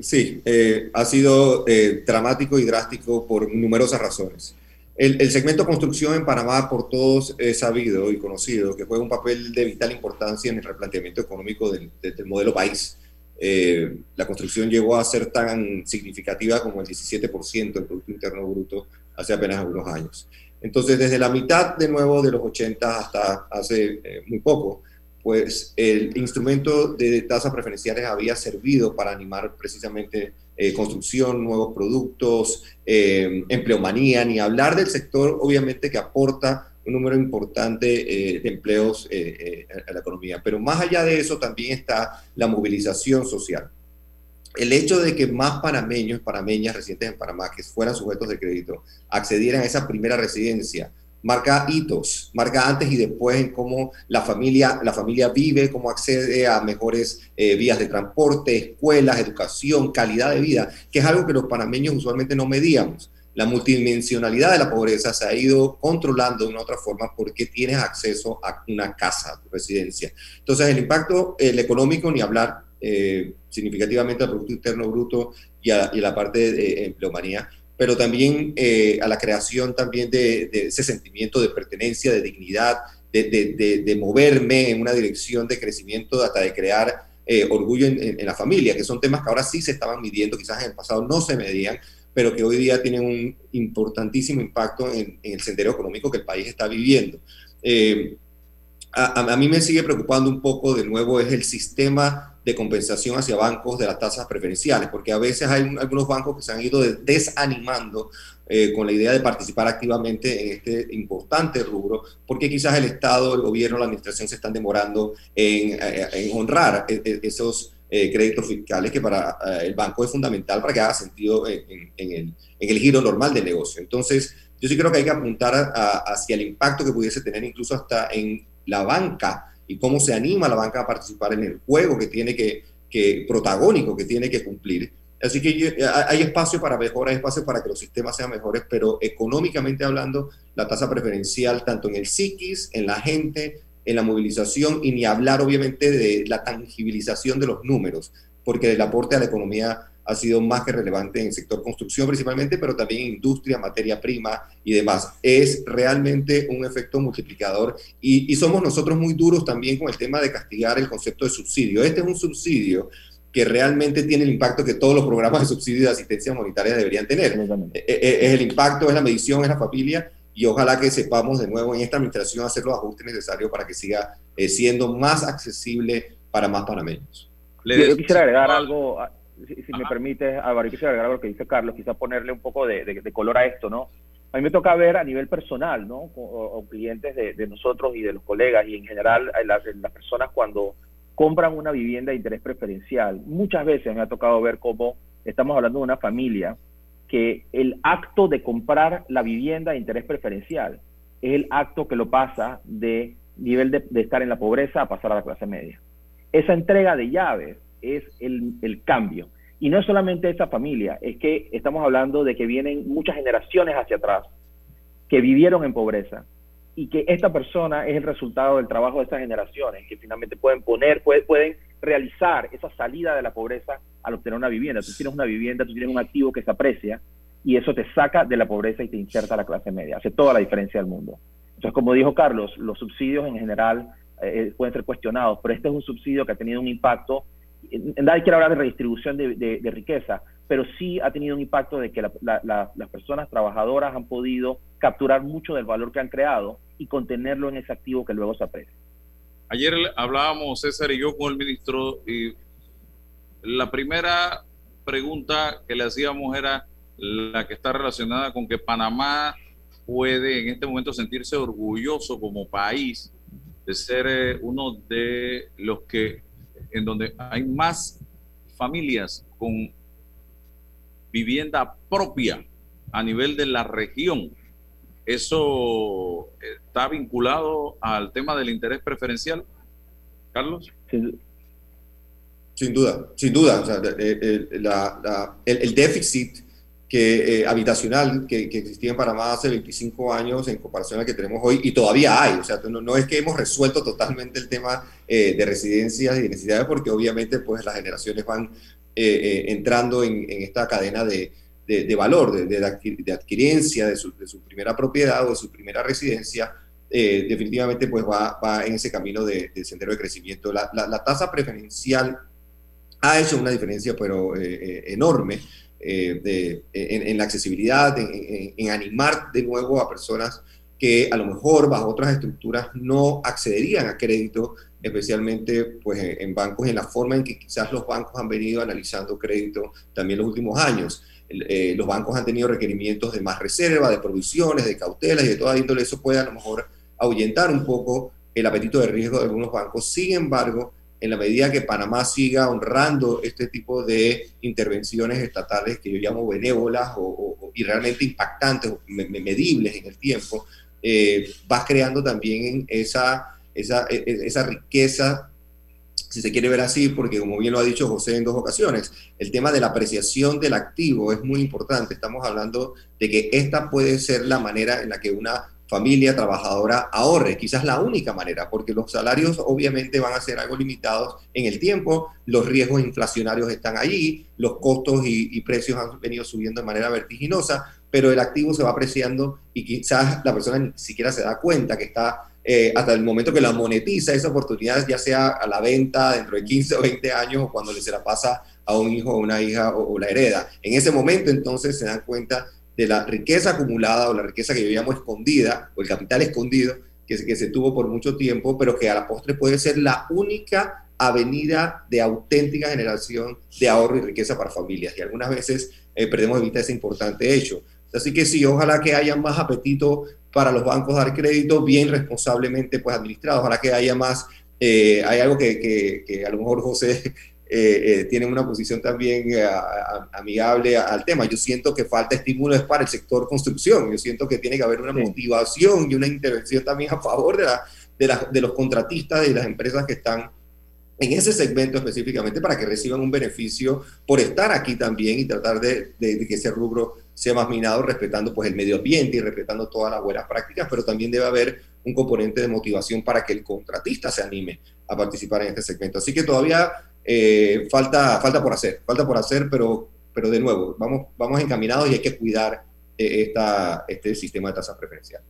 Sí, eh, ha sido eh, dramático y drástico por numerosas razones. El, segmento construcción en Panamá, por todos es sabido y conocido, que juega un papel de vital importancia en el replanteamiento económico del, modelo país. Eh, la construcción llegó a ser tan significativa como el 17% del Producto Interno Bruto hace apenas algunos años. Entonces, desde la mitad de nuevo de los 80 hasta hace muy poco, pues el instrumento de tasas preferenciales había servido para animar precisamente eh, construcción, nuevos productos, eh, empleomanía, ni hablar del sector obviamente que aporta un número importante eh, de empleos a la economía. Pero más allá de eso también está la movilización social. El hecho de que más panameños, panameñas residentes en Panamá, que fueran sujetos de crédito, accedieran a esa primera residencia, marca hitos, marca antes y después en cómo la familia, la familia vive, cómo accede a mejores eh, vías de transporte, escuelas, educación, calidad de vida, que es algo que los panameños usualmente no medíamos. La multidimensionalidad de la pobreza se ha ido controlando de una otra forma porque tienes acceso a una casa, a tu residencia. Entonces, el impacto el económico, ni hablar eh, significativamente al Producto Interno Bruto y a, y a la parte de empleomanía, pero también eh, a la creación también de, ese sentimiento de pertenencia, de dignidad, de, moverme en una dirección de crecimiento, hasta de crear eh, orgullo en, la familia, que son temas que ahora sí se estaban midiendo, quizás en el pasado no se medían, pero que hoy día tienen un importantísimo impacto en, el sendero económico que el país está viviendo. Eh, a, a, mí me sigue preocupando un poco, de nuevo, es el sistema de compensación hacia bancos de las tasas preferenciales, porque a veces hay algunos bancos que se han ido desanimando eh, con la idea de participar activamente en este importante rubro, porque quizás el Estado, el gobierno, la administración se están demorando en, eh, honrar e, e, esos eh, créditos fiscales que para el banco es fundamental para que haga sentido en, el, en, el, giro normal del negocio. Entonces, yo sí creo que hay que apuntar hacia el impacto que pudiese tener incluso hasta en la banca y cómo se anima a la banca a participar en el juego que tiene que, que protagónico que tiene que cumplir. Así que hay espacio para mejoras, hay espacio para que los sistemas sean mejores, pero económicamente hablando, la tasa preferencial, tanto en el psiquis, en la gente, en la movilización, y ni hablar obviamente de la tangibilización de los números, porque el aporte a la economía ha sido más que relevante en el sector construcción principalmente, pero también en industria, materia prima y demás. Es realmente un efecto multiplicador y, somos nosotros muy duros también con el tema de castigar el concepto de subsidio. Este es un subsidio que realmente tiene el impacto que todos los programas de subsidio de asistencia monetaria deberían tener. E, e, es el impacto, es la medición, es la familia y ojalá que sepamos de nuevo en esta administración hacer los ajustes necesarios para que siga eh, siendo más accesible para más panameños. Yo, quisiera agregar algo, si, me permite, Álvaro, quisiera agregar lo que dice Carlos, quizá ponerle un poco de, color a esto, ¿no? A mí me toca ver a nivel personal, ¿no? O, clientes de, nosotros y de los colegas y en general las, las personas cuando compran una vivienda de interés preferencial. Muchas veces me ha tocado ver cómo estamos hablando de una familia que el acto de comprar la vivienda de interés preferencial es el acto que lo pasa de nivel de, estar en la pobreza a pasar a la clase media. Esa entrega de llaves es el, cambio. Y no es solamente esa familia, es que estamos hablando de que vienen muchas generaciones hacia atrás que vivieron en pobreza y que esta persona es el resultado del trabajo de esas generaciones, que finalmente pueden poner, pueden realizar esa salida de la pobreza al obtener una vivienda. Tú tienes una vivienda, tú tienes un activo que se aprecia y eso te saca de la pobreza y te inserta a la clase media. Hace toda la diferencia del mundo. Entonces, como dijo Carlos, los subsidios en general eh, pueden ser cuestionados, pero este es un subsidio que ha tenido un impacto nadie quiere hablar de redistribución de, riqueza, pero sí ha tenido un impacto de que las personas trabajadoras han podido capturar mucho del valor que han creado y contenerlo en ese activo que luego se aprecia. Ayer hablábamos César y yo con el ministro y la primera pregunta que le hacíamos era la que está relacionada con que Panamá puede en este momento sentirse orgulloso como país de ser eh, uno de los que en donde hay más familias con vivienda propia a nivel de la región. ¿Eso está vinculado al tema del interés preferencial, Carlos? Sin duda, sin duda. el, déficit que, eh, habitacional que, existía en Panamá hace 25 años en comparación al que tenemos hoy, y todavía hay. O sea, no, es que hemos resuelto totalmente el tema eh, de residencias y necesidades, porque obviamente pues, las generaciones van eh, entrando en, esta cadena de, de, valor, de, de, adquirencia de su, de su, primera propiedad o de su primera residencia. definitivamente pues va, va, en ese camino de, sendero de crecimiento. La, la tasa preferencial ha hecho una diferencia, pero eh, eh, enorme, eh, de, en, la accesibilidad, en, animar de nuevo a personas que a lo mejor bajo otras estructuras no accederían a crédito, especialmente pues, en bancos, en la forma en que quizás los bancos han venido analizando crédito también los últimos años. Los bancos han tenido requerimientos de más reserva, de provisiones, de cautelas y de toda índole. Eso puede a lo mejor ahuyentar un poco el apetito de riesgo de algunos bancos. Sin embargo, en la medida que Panamá siga honrando este tipo de intervenciones estatales que yo llamo benévolas o, y realmente impactantes o medibles en el tiempo, eh, vas creando también esa, esa, e, e, esa riqueza si se quiere ver así, porque como bien lo ha dicho José en dos ocasiones, el tema de la apreciación del activo es muy importante. Estamos hablando de que esta puede ser la manera en la que una familia trabajadora ahorre, quizás la única manera, porque los salarios obviamente van a ser algo limitados en el tiempo, los riesgos inflacionarios están allí, los costos y, precios han venido subiendo de manera vertiginosa, pero el activo se va apreciando y quizás la persona ni siquiera se da cuenta que está eh, hasta el momento que la monetiza esa oportunidad, ya sea a la venta dentro de 15 o 20 años o cuando se la pasa a un hijo o una hija o la hereda. En ese momento entonces se dan cuenta de la riqueza acumulada o la riqueza que yo llamo escondida o el capital escondido que, que se tuvo por mucho tiempo, pero que a la postre puede ser la única avenida de auténtica generación de ahorro y riqueza para familias. Y algunas veces eh, perdemos de vista ese importante hecho. Así que sí, ojalá que haya más apetito para los bancos dar crédito bien responsablemente pues administrados. Ojalá que haya más, eh, hay algo que, que, que, a lo mejor José eh, eh, tienen una posición también eh, amigable al tema. Yo siento que falta estímulos para el sector construcción. Yo siento que tiene que haber una motivación y una intervención también a favor de, la, de, de los contratistas y las empresas que están en ese segmento específicamente para que reciban un beneficio por estar aquí también y tratar de, de, que ese rubro sea más minado respetando pues el medio ambiente y respetando todas las buenas prácticas, pero también debe haber un componente de motivación para que el contratista se anime a participar en este segmento. Así que todavía eh, falta, falta por hacer, falta por hacer, pero, pero de nuevo, vamos, vamos encaminados y hay que cuidar eh, esta, este sistema de tasas preferenciales.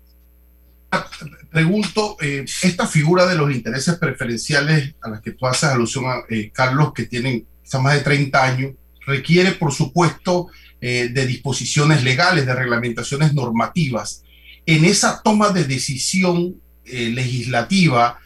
Pregunto, eh, esta figura de los intereses preferenciales a las que tú haces alusión, a, Carlos, que tienen más de 30 años, requiere, por supuesto, de disposiciones legales, de reglamentaciones normativas. En esa toma de decisión legislativa,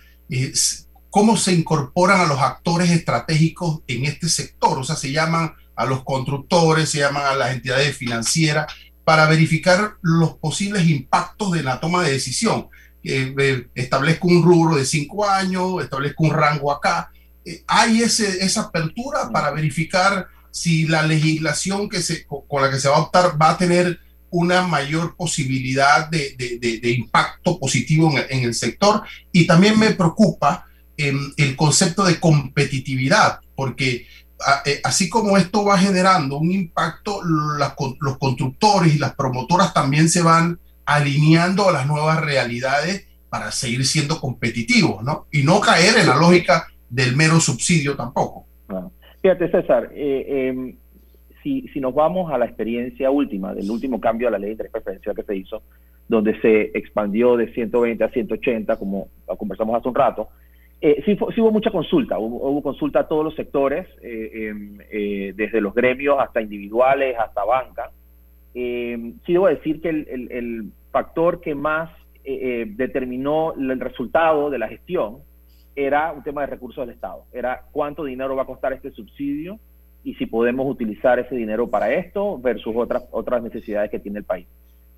cómo se incorporan a los actores estratégicos en este sector. O sea, se llaman a los constructores, se llaman a las entidades financieras para verificar los posibles impactos de la toma de decisión. Eh, establezco un rubro de cinco años, establezco un rango acá. Eh, ¿Hay ese, esa apertura para verificar si la legislación que se, con la que se va a optar va a tener una mayor posibilidad de, de, de, impacto positivo en, el sector? Y también me preocupa el concepto de competitividad, porque eh, así como esto va generando un impacto, los constructores y las promotoras también se van alineando a las nuevas realidades para seguir siendo competitivos, ¿no? Y no caer en la lógica del mero subsidio tampoco. Fíjate, César, eh, em, si, si, nos vamos a la experiencia última, del último cambio a la ley de interés preferencial que se hizo, donde se expandió de 120 a 180, como conversamos hace un rato, eh, sí, hubo mucha consulta, hubo, consulta a todos los sectores, eh, em, eh, desde los gremios hasta individuales, hasta banca. Em, sí debo decir que el, factor que más determinó el resultado de la gestión era un tema de recursos del Estado, era cuánto dinero va a costar este subsidio y si podemos utilizar ese dinero para esto versus otras, otras necesidades que tiene el país.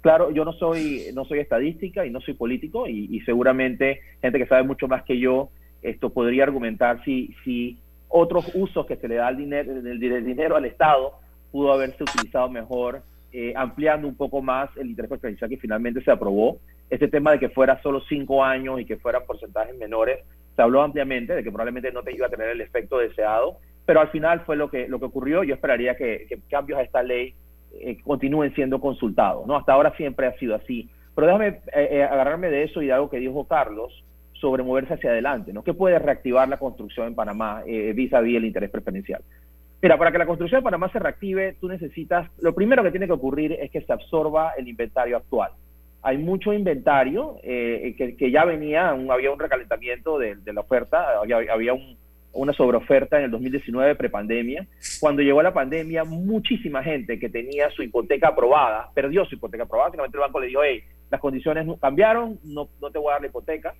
Claro, yo no soy, no soy estadística y no soy político y, seguramente gente que sabe mucho más que yo esto podría argumentar si, si otros usos que se le da al dinero, del dinero al Estado pudo haberse utilizado mejor, eh, ampliando un poco más el interés preferencial que finalmente se aprobó. Este tema de que fuera solo cinco años y que fueran porcentajes menores, habló ampliamente de que probablemente no te iba a tener el efecto deseado, pero al final fue lo que, lo que ocurrió. Yo esperaría que, cambios a esta ley eh, continúen siendo consultados. ¿no? Hasta ahora siempre ha sido así. Pero déjame eh, eh, agarrarme de eso y de algo que dijo Carlos sobre moverse hacia adelante, ¿no? ¿Qué puede reactivar la construcción en Panamá vis a vis el interés preferencial? Mira, para que la construcción en Panamá se reactive, tú necesitas, lo primero que tiene que ocurrir es que se absorba el inventario actual. Hay mucho inventario que, ya venía, había un recalentamiento de, la oferta, había un, una sobreoferta en el 2019 prepandemia. Cuando llegó la pandemia, muchísima gente que tenía su hipoteca aprobada, perdió su hipoteca aprobada, básicamente el banco le dijo, hey, las condiciones cambiaron, no, no te voy a dar la hipoteca.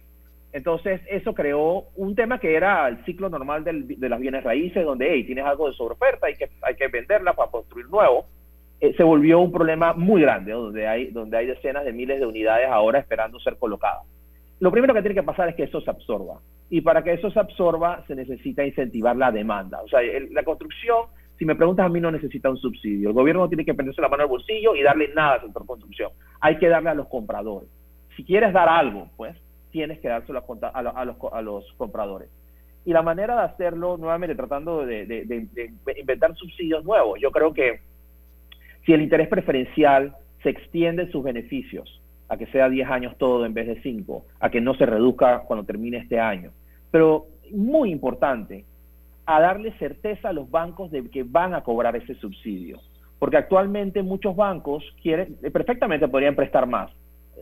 Entonces, eso creó un tema que era el ciclo normal de las bienes raíces, donde, hey, tienes algo de sobreoferta, hay que, hay que venderla para construir nuevo. Eh, se volvió un problema muy grande, donde, hay, donde hay decenas de miles de unidades ahora esperando ser colocadas. Lo primero que tiene que pasar es que eso se absorba. Y para que eso se absorba, se necesita incentivar la demanda. O sea, la construcción, si me preguntas a mí, no necesita un subsidio. El gobierno no tiene que prenderse la mano al bolsillo y darle nada al sector construcción. Hay que darle a los compradores. Si quieres dar algo, pues, tienes que dárselo a, los, a los compradores. Y la manera de hacerlo, nuevamente tratando de, de inventar subsidios nuevos, yo creo que si el interés preferencial se extiende en sus beneficios, a que sea 10 años todo en vez de 5, a que no se reduzca cuando termine este año. Pero muy importante, a darle certeza a los bancos de que van a cobrar ese subsidio. Porque actualmente muchos bancos quieren, perfectamente podrían prestar más,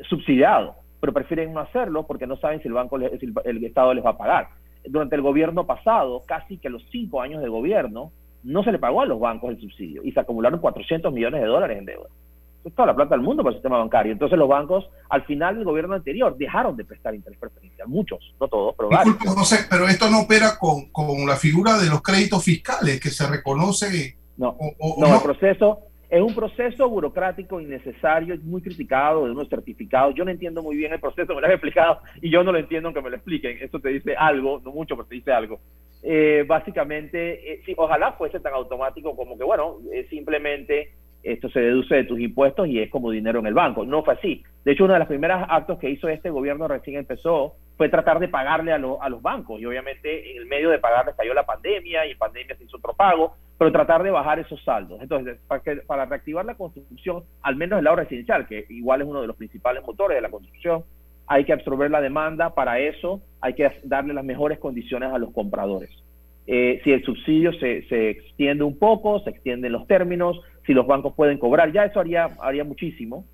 subsidiado, pero prefieren no hacerlo porque no saben si el banco, si el Estado les va a pagar. Durante el gobierno pasado, casi que los cinco años de gobierno, no se le pagó a los bancos el subsidio y se acumularon 400 millones de dólares en deuda toda la plata del mundo para el sistema bancario. Entonces los bancos, al final del gobierno anterior, dejaron de prestar interés preferencial. Muchos, no todos, pero Disculpe, José, pero esto no opera con, con, la figura de los créditos fiscales que se reconoce. No, no, el proceso es un proceso burocrático innecesario, es muy criticado de unos certificados. Yo no entiendo muy bien el proceso, me lo han explicado y yo no lo entiendo aunque me lo expliquen. Eso te dice algo, no mucho, pero te dice algo. Eh, básicamente, eh, ojalá fuese tan automático como que, bueno, simplemente esto se deduce de tus impuestos y es como dinero en el banco. No fue así. De hecho, uno de los primeros actos que hizo este gobierno recién empezó fue tratar de pagarle a, los bancos. Y obviamente en el medio de pagarles cayó la pandemia y en pandemia se hizo otro pago, pero tratar de bajar esos saldos. Entonces, para, para reactivar la construcción, al menos el lado residencial, que igual es uno de los principales motores de la construcción, hay que absorber la demanda. Para eso hay que darle las mejores condiciones a los compradores. Eh, si el subsidio se, se extiende un poco, se extienden los términos, si los bancos pueden cobrar, ya eso haría, haría muchísimo,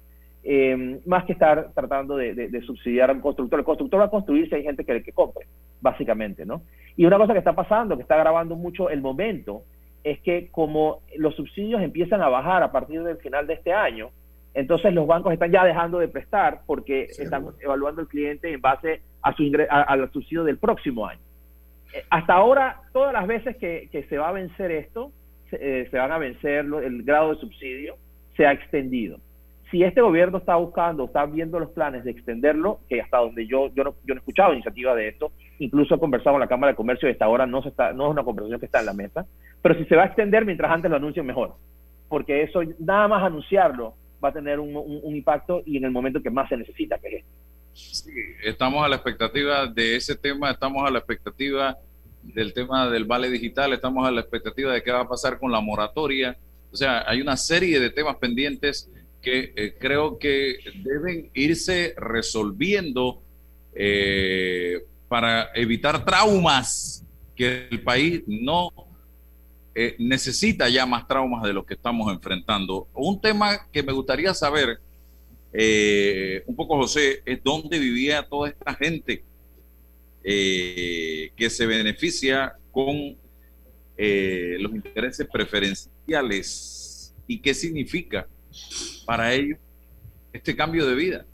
eh, más que estar tratando de, subsidiar al constructor. El constructor va a construir si hay gente que, que compre, básicamente, ¿no? Y una cosa que está pasando, que está agravando mucho el momento, es que como los subsidios empiezan a bajar a partir del final de este año, entonces los bancos están ya dejando de prestar porque están evaluando el cliente en base a su al subsidio del próximo año. Eh, hasta ahora, todas las veces que, que se va a vencer esto, eh, se van a vencer el grado de subsidio, se ha extendido. Si este gobierno está buscando, está viendo los planes de extenderlo, que hasta donde yo, yo, no, yo no he escuchado iniciativa de esto, incluso he conversado con la Cámara de Comercio y hasta ahora no, se está, no es una conversación que está en la mesa, pero si se va a extender mientras antes lo anuncien mejor, porque eso, nada más anunciarlo, va a tener un, un, impacto y en el momento que más se necesita, que es este. Sí, estamos a la expectativa de ese tema, estamos a la expectativa del tema del vale digital, estamos a la expectativa de qué va a pasar con la moratoria. O sea, hay una serie de temas pendientes que eh, creo que deben irse resolviendo eh, para evitar traumas que el país no eh, necesita ya más traumas de los que estamos enfrentando. Un tema que me gustaría saber un poco, José, es dónde vivía toda esta gente eh, que se beneficia con eh, los intereses preferenciales y qué significa para ellos este cambio de vida.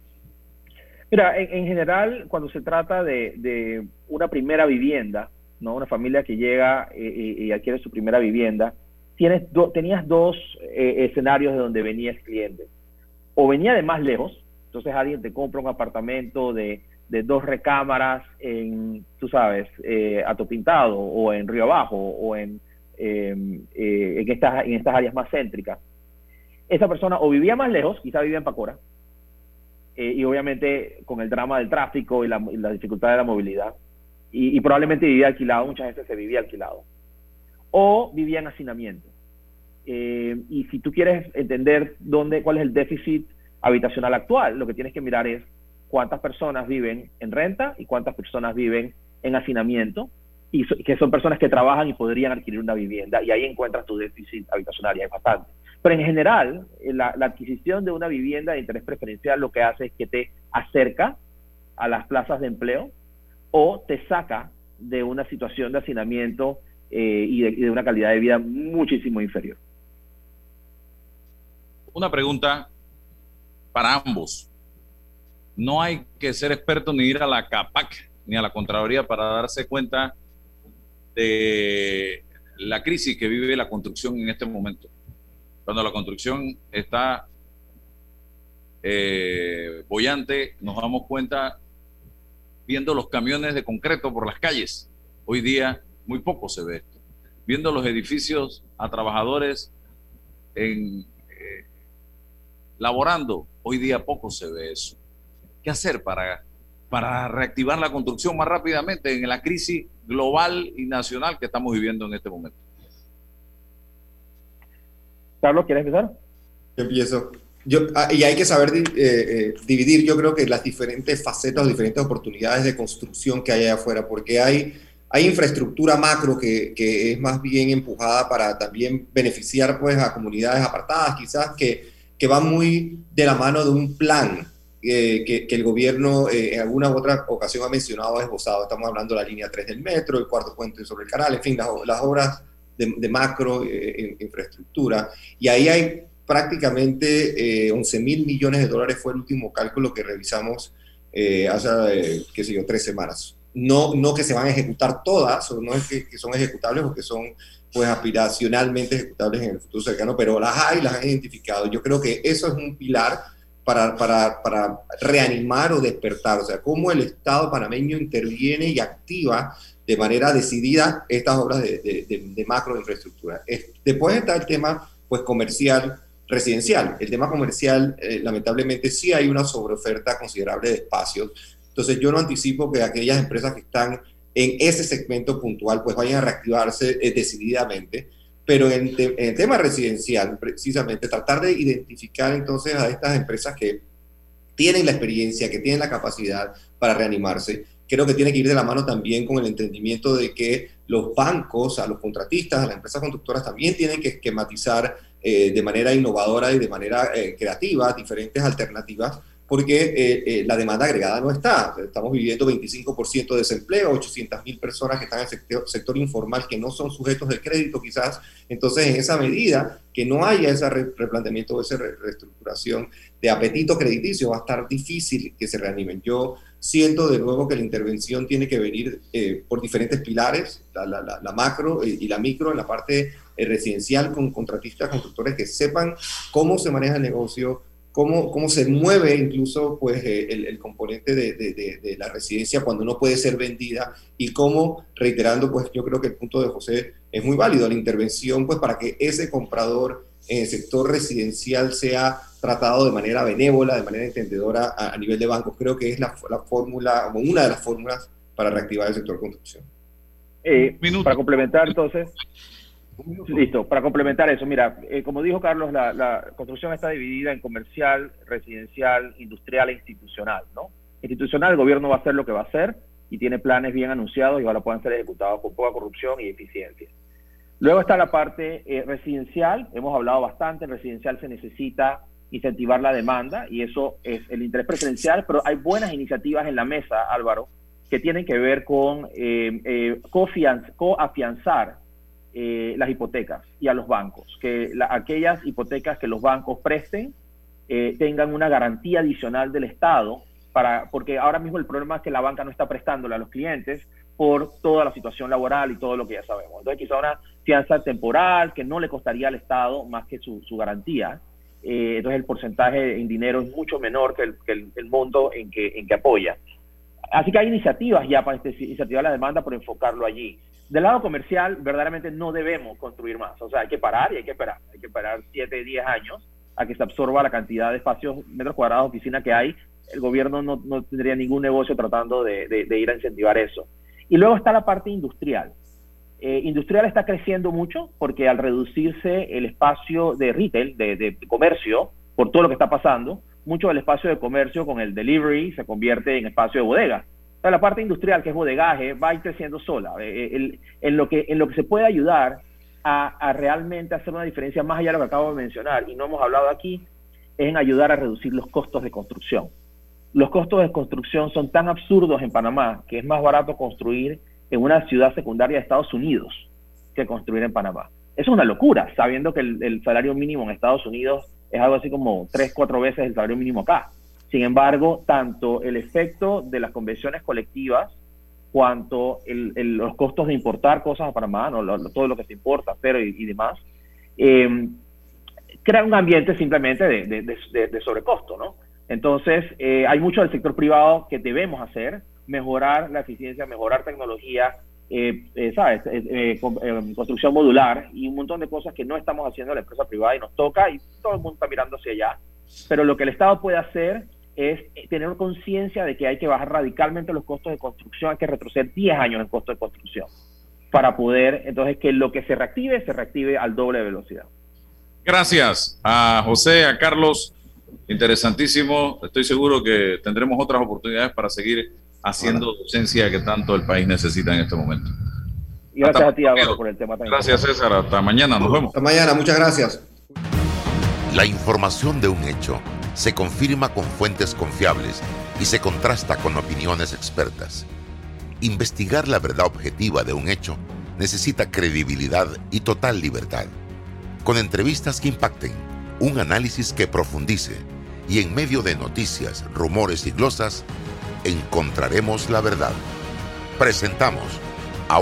Mira, en, general, cuando se trata de, una primera vivienda, ¿no? una familia que llega y adquiere su primera vivienda, tienes tenías dos eh, escenarios de donde venías cliente. O venía de más lejos, entonces alguien te compra un apartamento de, de dos recámaras en, tú sabes, eh, Atopintado o en Río Abajo o en, em, eh, en, estas, en estas áreas más céntricas. Esa persona o vivía más lejos, quizá vivía en Pacora, eh, y obviamente con el drama del tráfico y la, dificultad de la movilidad, y, probablemente vivía alquilado, muchas veces se vivía alquilado o vivía en hacinamiento. Eh, y si tú quieres entender dónde, cuál es el déficit habitacional actual, lo que tienes que mirar es cuántas personas viven en renta y cuántas personas viven en hacinamiento, y que son personas que trabajan y podrían adquirir una vivienda, y ahí encuentras tu déficit habitacional, y hay bastante. Pero en general, eh, la adquisición de una vivienda de interés preferencial lo que hace es que te acerca a las plazas de empleo o te saca de una situación de hacinamiento eh, y, de, una calidad de vida muchísimo inferior. Una pregunta para ambos. No hay que ser experto ni ir a la CAPAC ni a la Contraloría para darse cuenta de la crisis que vive la construcción en este momento. Cuando la construcción está eh, bollante, nos damos cuenta viendo los camiones de concreto por las calles. Hoy día muy poco se ve esto. Viendo los edificios a trabajadores en, eh, laborando, hoy día poco se ve eso. ¿Qué hacer para, para reactivar la construcción más rápidamente en la crisis global y nacional que estamos viviendo en este momento? Carlos, ¿quieres empezar? Yo empiezo. Yo, ah, y hay que saber eh, eh, dividir, yo creo que las diferentes facetas, diferentes oportunidades de construcción que hay allá afuera, porque hay hay infraestructura macro que, que, es más bien empujada para también beneficiar pues, a comunidades apartadas, quizás que, que van muy de la mano de un plan eh, que, que, el gobierno eh, en alguna u otra ocasión ha mencionado, esbozado. Estamos hablando de la línea 3 del metro, el cuarto puente sobre el canal, en fin, las, las obras de, macro eh, infraestructura. Y ahí hay prácticamente 11 mil millones de dólares, fue el último cálculo que revisamos hace, qué sé yo, tres semanas no, no que se van a ejecutar todas, o no es que, son ejecutables o que son pues aspiracionalmente ejecutables en el futuro cercano, pero las hay, las han identificado. Yo creo que eso es un pilar para, para, para reanimar o despertar, o sea, cómo el Estado panameño interviene y activa de manera decidida estas obras de, de, macro infraestructura. después está el tema pues comercial, residencial. El tema comercial, eh, lamentablemente, sí hay una sobreoferta considerable de espacios entonces yo no anticipo que aquellas empresas que están en ese segmento puntual pues vayan a reactivarse eh, decididamente, pero en, el tema residencial precisamente tratar de identificar entonces a estas empresas que tienen la experiencia, que tienen la capacidad para reanimarse, creo que tiene que ir de la mano también con el entendimiento de que los bancos, a los contratistas, a las empresas constructoras también tienen que esquematizar eh, de manera innovadora y de manera eh, creativa diferentes alternativas porque eh, eh, la demanda agregada no está. Estamos viviendo 25% de desempleo, 800 mil personas que están en el sector, informal que no son sujetos de crédito quizás. Entonces, en esa medida que no haya ese replanteamiento o esa reestructuración de apetito crediticio, va a estar difícil que se reanimen. Yo siento de nuevo que la intervención tiene que venir eh, por diferentes pilares, la, macro y la micro en la parte residencial con contratistas, constructores que sepan cómo se maneja el negocio, cómo, cómo se mueve incluso pues, eh, el, el componente de, de, de, la residencia cuando no puede ser vendida y cómo, reiterando, pues yo creo que el punto de José es muy válido, la intervención pues para que ese comprador en el sector residencial sea tratado de manera benévola, de manera entendedora a, nivel de bancos, creo que es la, la fórmula, o una de las fórmulas para reactivar el sector construcción. Eh, para complementar entonces, Listo, para complementar eso, mira, eh, como dijo Carlos, la, construcción está dividida en comercial, residencial, industrial e institucional, ¿no? Institucional, el gobierno va a hacer lo que va a hacer y tiene planes bien anunciados y ahora pueden ser ejecutados con poca corrupción y eficiencia. Luego está la parte eh, residencial, hemos hablado bastante, en residencial se necesita incentivar la demanda y eso es el interés preferencial, pero hay buenas iniciativas en la mesa, Álvaro, que tienen que ver con eh, coafianzar eh, las hipotecas y a los bancos, que aquellas hipotecas que los bancos presten eh, tengan una garantía adicional del Estado, para, porque ahora mismo el problema es que la banca no está prestándole a los clientes por toda la situación laboral y todo lo que ya sabemos. Entonces, quizá una, fianza temporal que no le costaría al Estado más que su, garantía. Eh, entonces el porcentaje en dinero es mucho menor que el, el, monto en que, en que apoya. Así que hay iniciativas ya para este, incentivar la demanda por enfocarlo allí. Del lado comercial, verdaderamente no debemos construir más. O sea, hay que parar y hay que esperar. Hay que esperar 7, 10 años a que se absorba la cantidad de espacios, metros cuadrados oficina que hay. El gobierno no, no tendría ningún negocio tratando de, de, ir a incentivar eso. Y luego está la parte industrial. Eh, industrial está creciendo mucho porque al reducirse el espacio de retail, de, de, comercio, por todo lo que está pasando, mucho del espacio de comercio con el delivery se convierte en espacio de bodega la parte industrial, que es bodegaje, va a ir creciendo sola. Eh, eh, en, lo que, en lo que se puede ayudar a, realmente hacer una diferencia más allá de lo que acabo de mencionar, y no hemos hablado aquí, es en ayudar a reducir los costos de construcción. Los costos de construcción son tan absurdos en Panamá que es más barato construir en una ciudad secundaria de Estados Unidos que construir en Panamá. Eso es una locura, sabiendo que el, el salario mínimo en Estados Unidos es algo así como tres, cuatro veces el salario mínimo acá. Sin embargo, tanto el efecto de las convenciones colectivas cuanto los costos de importar cosas a Panamá, todo lo que se importa, pero y, demás, eh, crea un ambiente simplemente de, sobrecosto, ¿no? Entonces, eh, hay mucho del sector privado que debemos hacer, mejorar la eficiencia, mejorar tecnología, eh, ¿sabes? construcción modular y un montón de cosas que no estamos haciendo en la empresa privada y nos toca y todo el mundo está mirando hacia allá. Pero lo que el Estado puede hacer es tener conciencia de que hay que bajar radicalmente los costos de construcción, hay que retroceder 10 años en costo de construcción para poder, entonces, que lo que se reactive, se reactive al doble de velocidad. Gracias a José, a Carlos, interesantísimo. Estoy seguro que tendremos otras oportunidades para seguir haciendo docencia que tanto el país necesita en este momento. gracias a ti, Álvaro, por el tema también. Gracias, César. Hasta mañana. Nos vemos. Hasta mañana. Muchas gracias. La información de un hecho se confirma con fuentes confiables y se contrasta con opiniones expertas. Investigar la verdad objetiva de un hecho necesita credibilidad y total libertad. Con entrevistas que impacten, un análisis que profundice y en medio de noticias, rumores y glosas, encontraremos la verdad. Presentamos